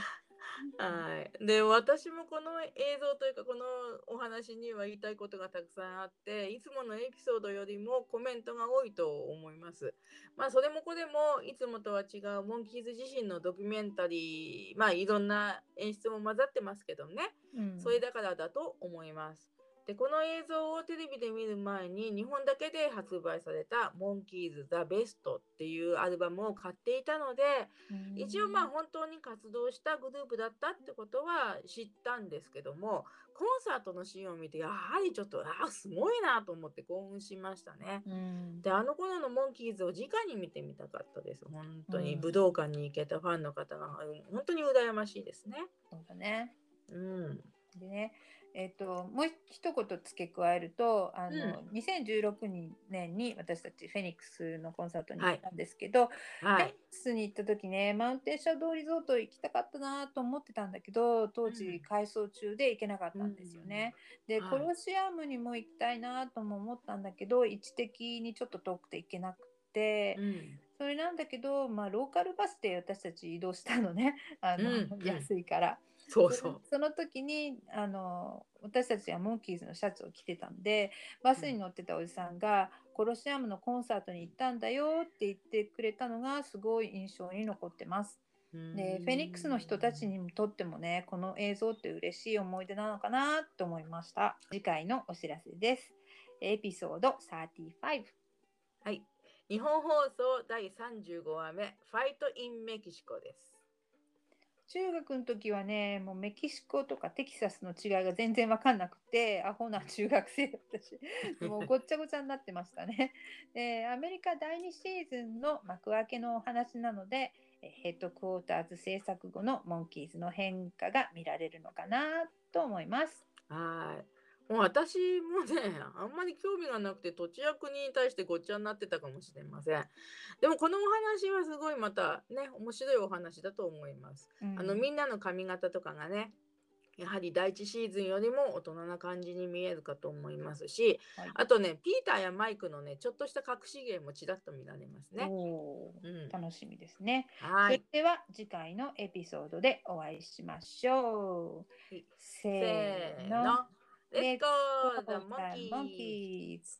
はい、で私もこの映像というかこのお話には言いたいことがたくさんあっていつものエピソードよりもコメントが多いと思います。まあそれもこれもいつもとは違うモンキーズ自身のドキュメンタリーまあいろんな演出も混ざってますけどねうんそれだからだと思います。でこの映像をテレビで見る前に日本だけで発売された「モンキーズ・ザ・ベスト」っていうアルバムを買っていたのでうん一応まあ本当に活動したグループだったってことは知ったんですけどもコンサートのシーンを見てやはりちょっとあすごいなと思って興奮しましたね。うんであの頃のモンキーズを直に見てみたかったです。本当にうん武道館に行けたファンの方がうん本当に羨ましいですね。そうだね。うん。でね、えっ、ともう一言付け加えると、あの、2016年に私たちフェニックスのコンサートに行ったんですけど、はフェニッい。クスに行った時ね、マウンテンシャドーリゾート行きたかったなと思ってたんだけど、当うん時改装中で行けなかったんですよね。で、はいコロシアムにも行きたいなとも思ったんだけど、位置的にちょっと遠くて行けなくて、うん。それなんだけど、まあローカルバスで私たち移動したのね、あの、うんうん 安いから。そうそう。その時にあの私たちはモンキーズのシャツを着てたんでバスに乗ってたおじさんが、コロシアムのコンサートに行ったんだよって言ってくれたのがすごい印象に残ってます。でフェニックスの人たちにとってもねこの映像って嬉しい思い出なのかなと思いました。次回のお知らせです。エピソード35。はい。日本放送第35話目、ファイト・イン・メキシコです。中学の時はねもうメキシコとかテキサスの違いが全然分かんなくてアホな中学生だったし もうごっちゃごちゃになってましたね。でアメリカ第2シーズンの幕開けのお話なのでえヘッドクォーターズ制作後のモンキーズの変化が見られるのかなと思います。はい。もう私もね、あんまり興味がなくて土地や国に対してごっちゃになってたかもしれません。でもこのお話はすごいまたね、面白いお話だと思います。うんあのみんなの髪型とかがね、やはり第一シーズンよりも大人な感じに見えるかと思いますし、はいあとね、ピーターやマイクのね、ちょっとした隠し芸もちらっと見られますね。うん、楽しみですね。はい。それでは次回のエピソードでお会いしましょう。せーの。Let's go! The monkeys! monkeys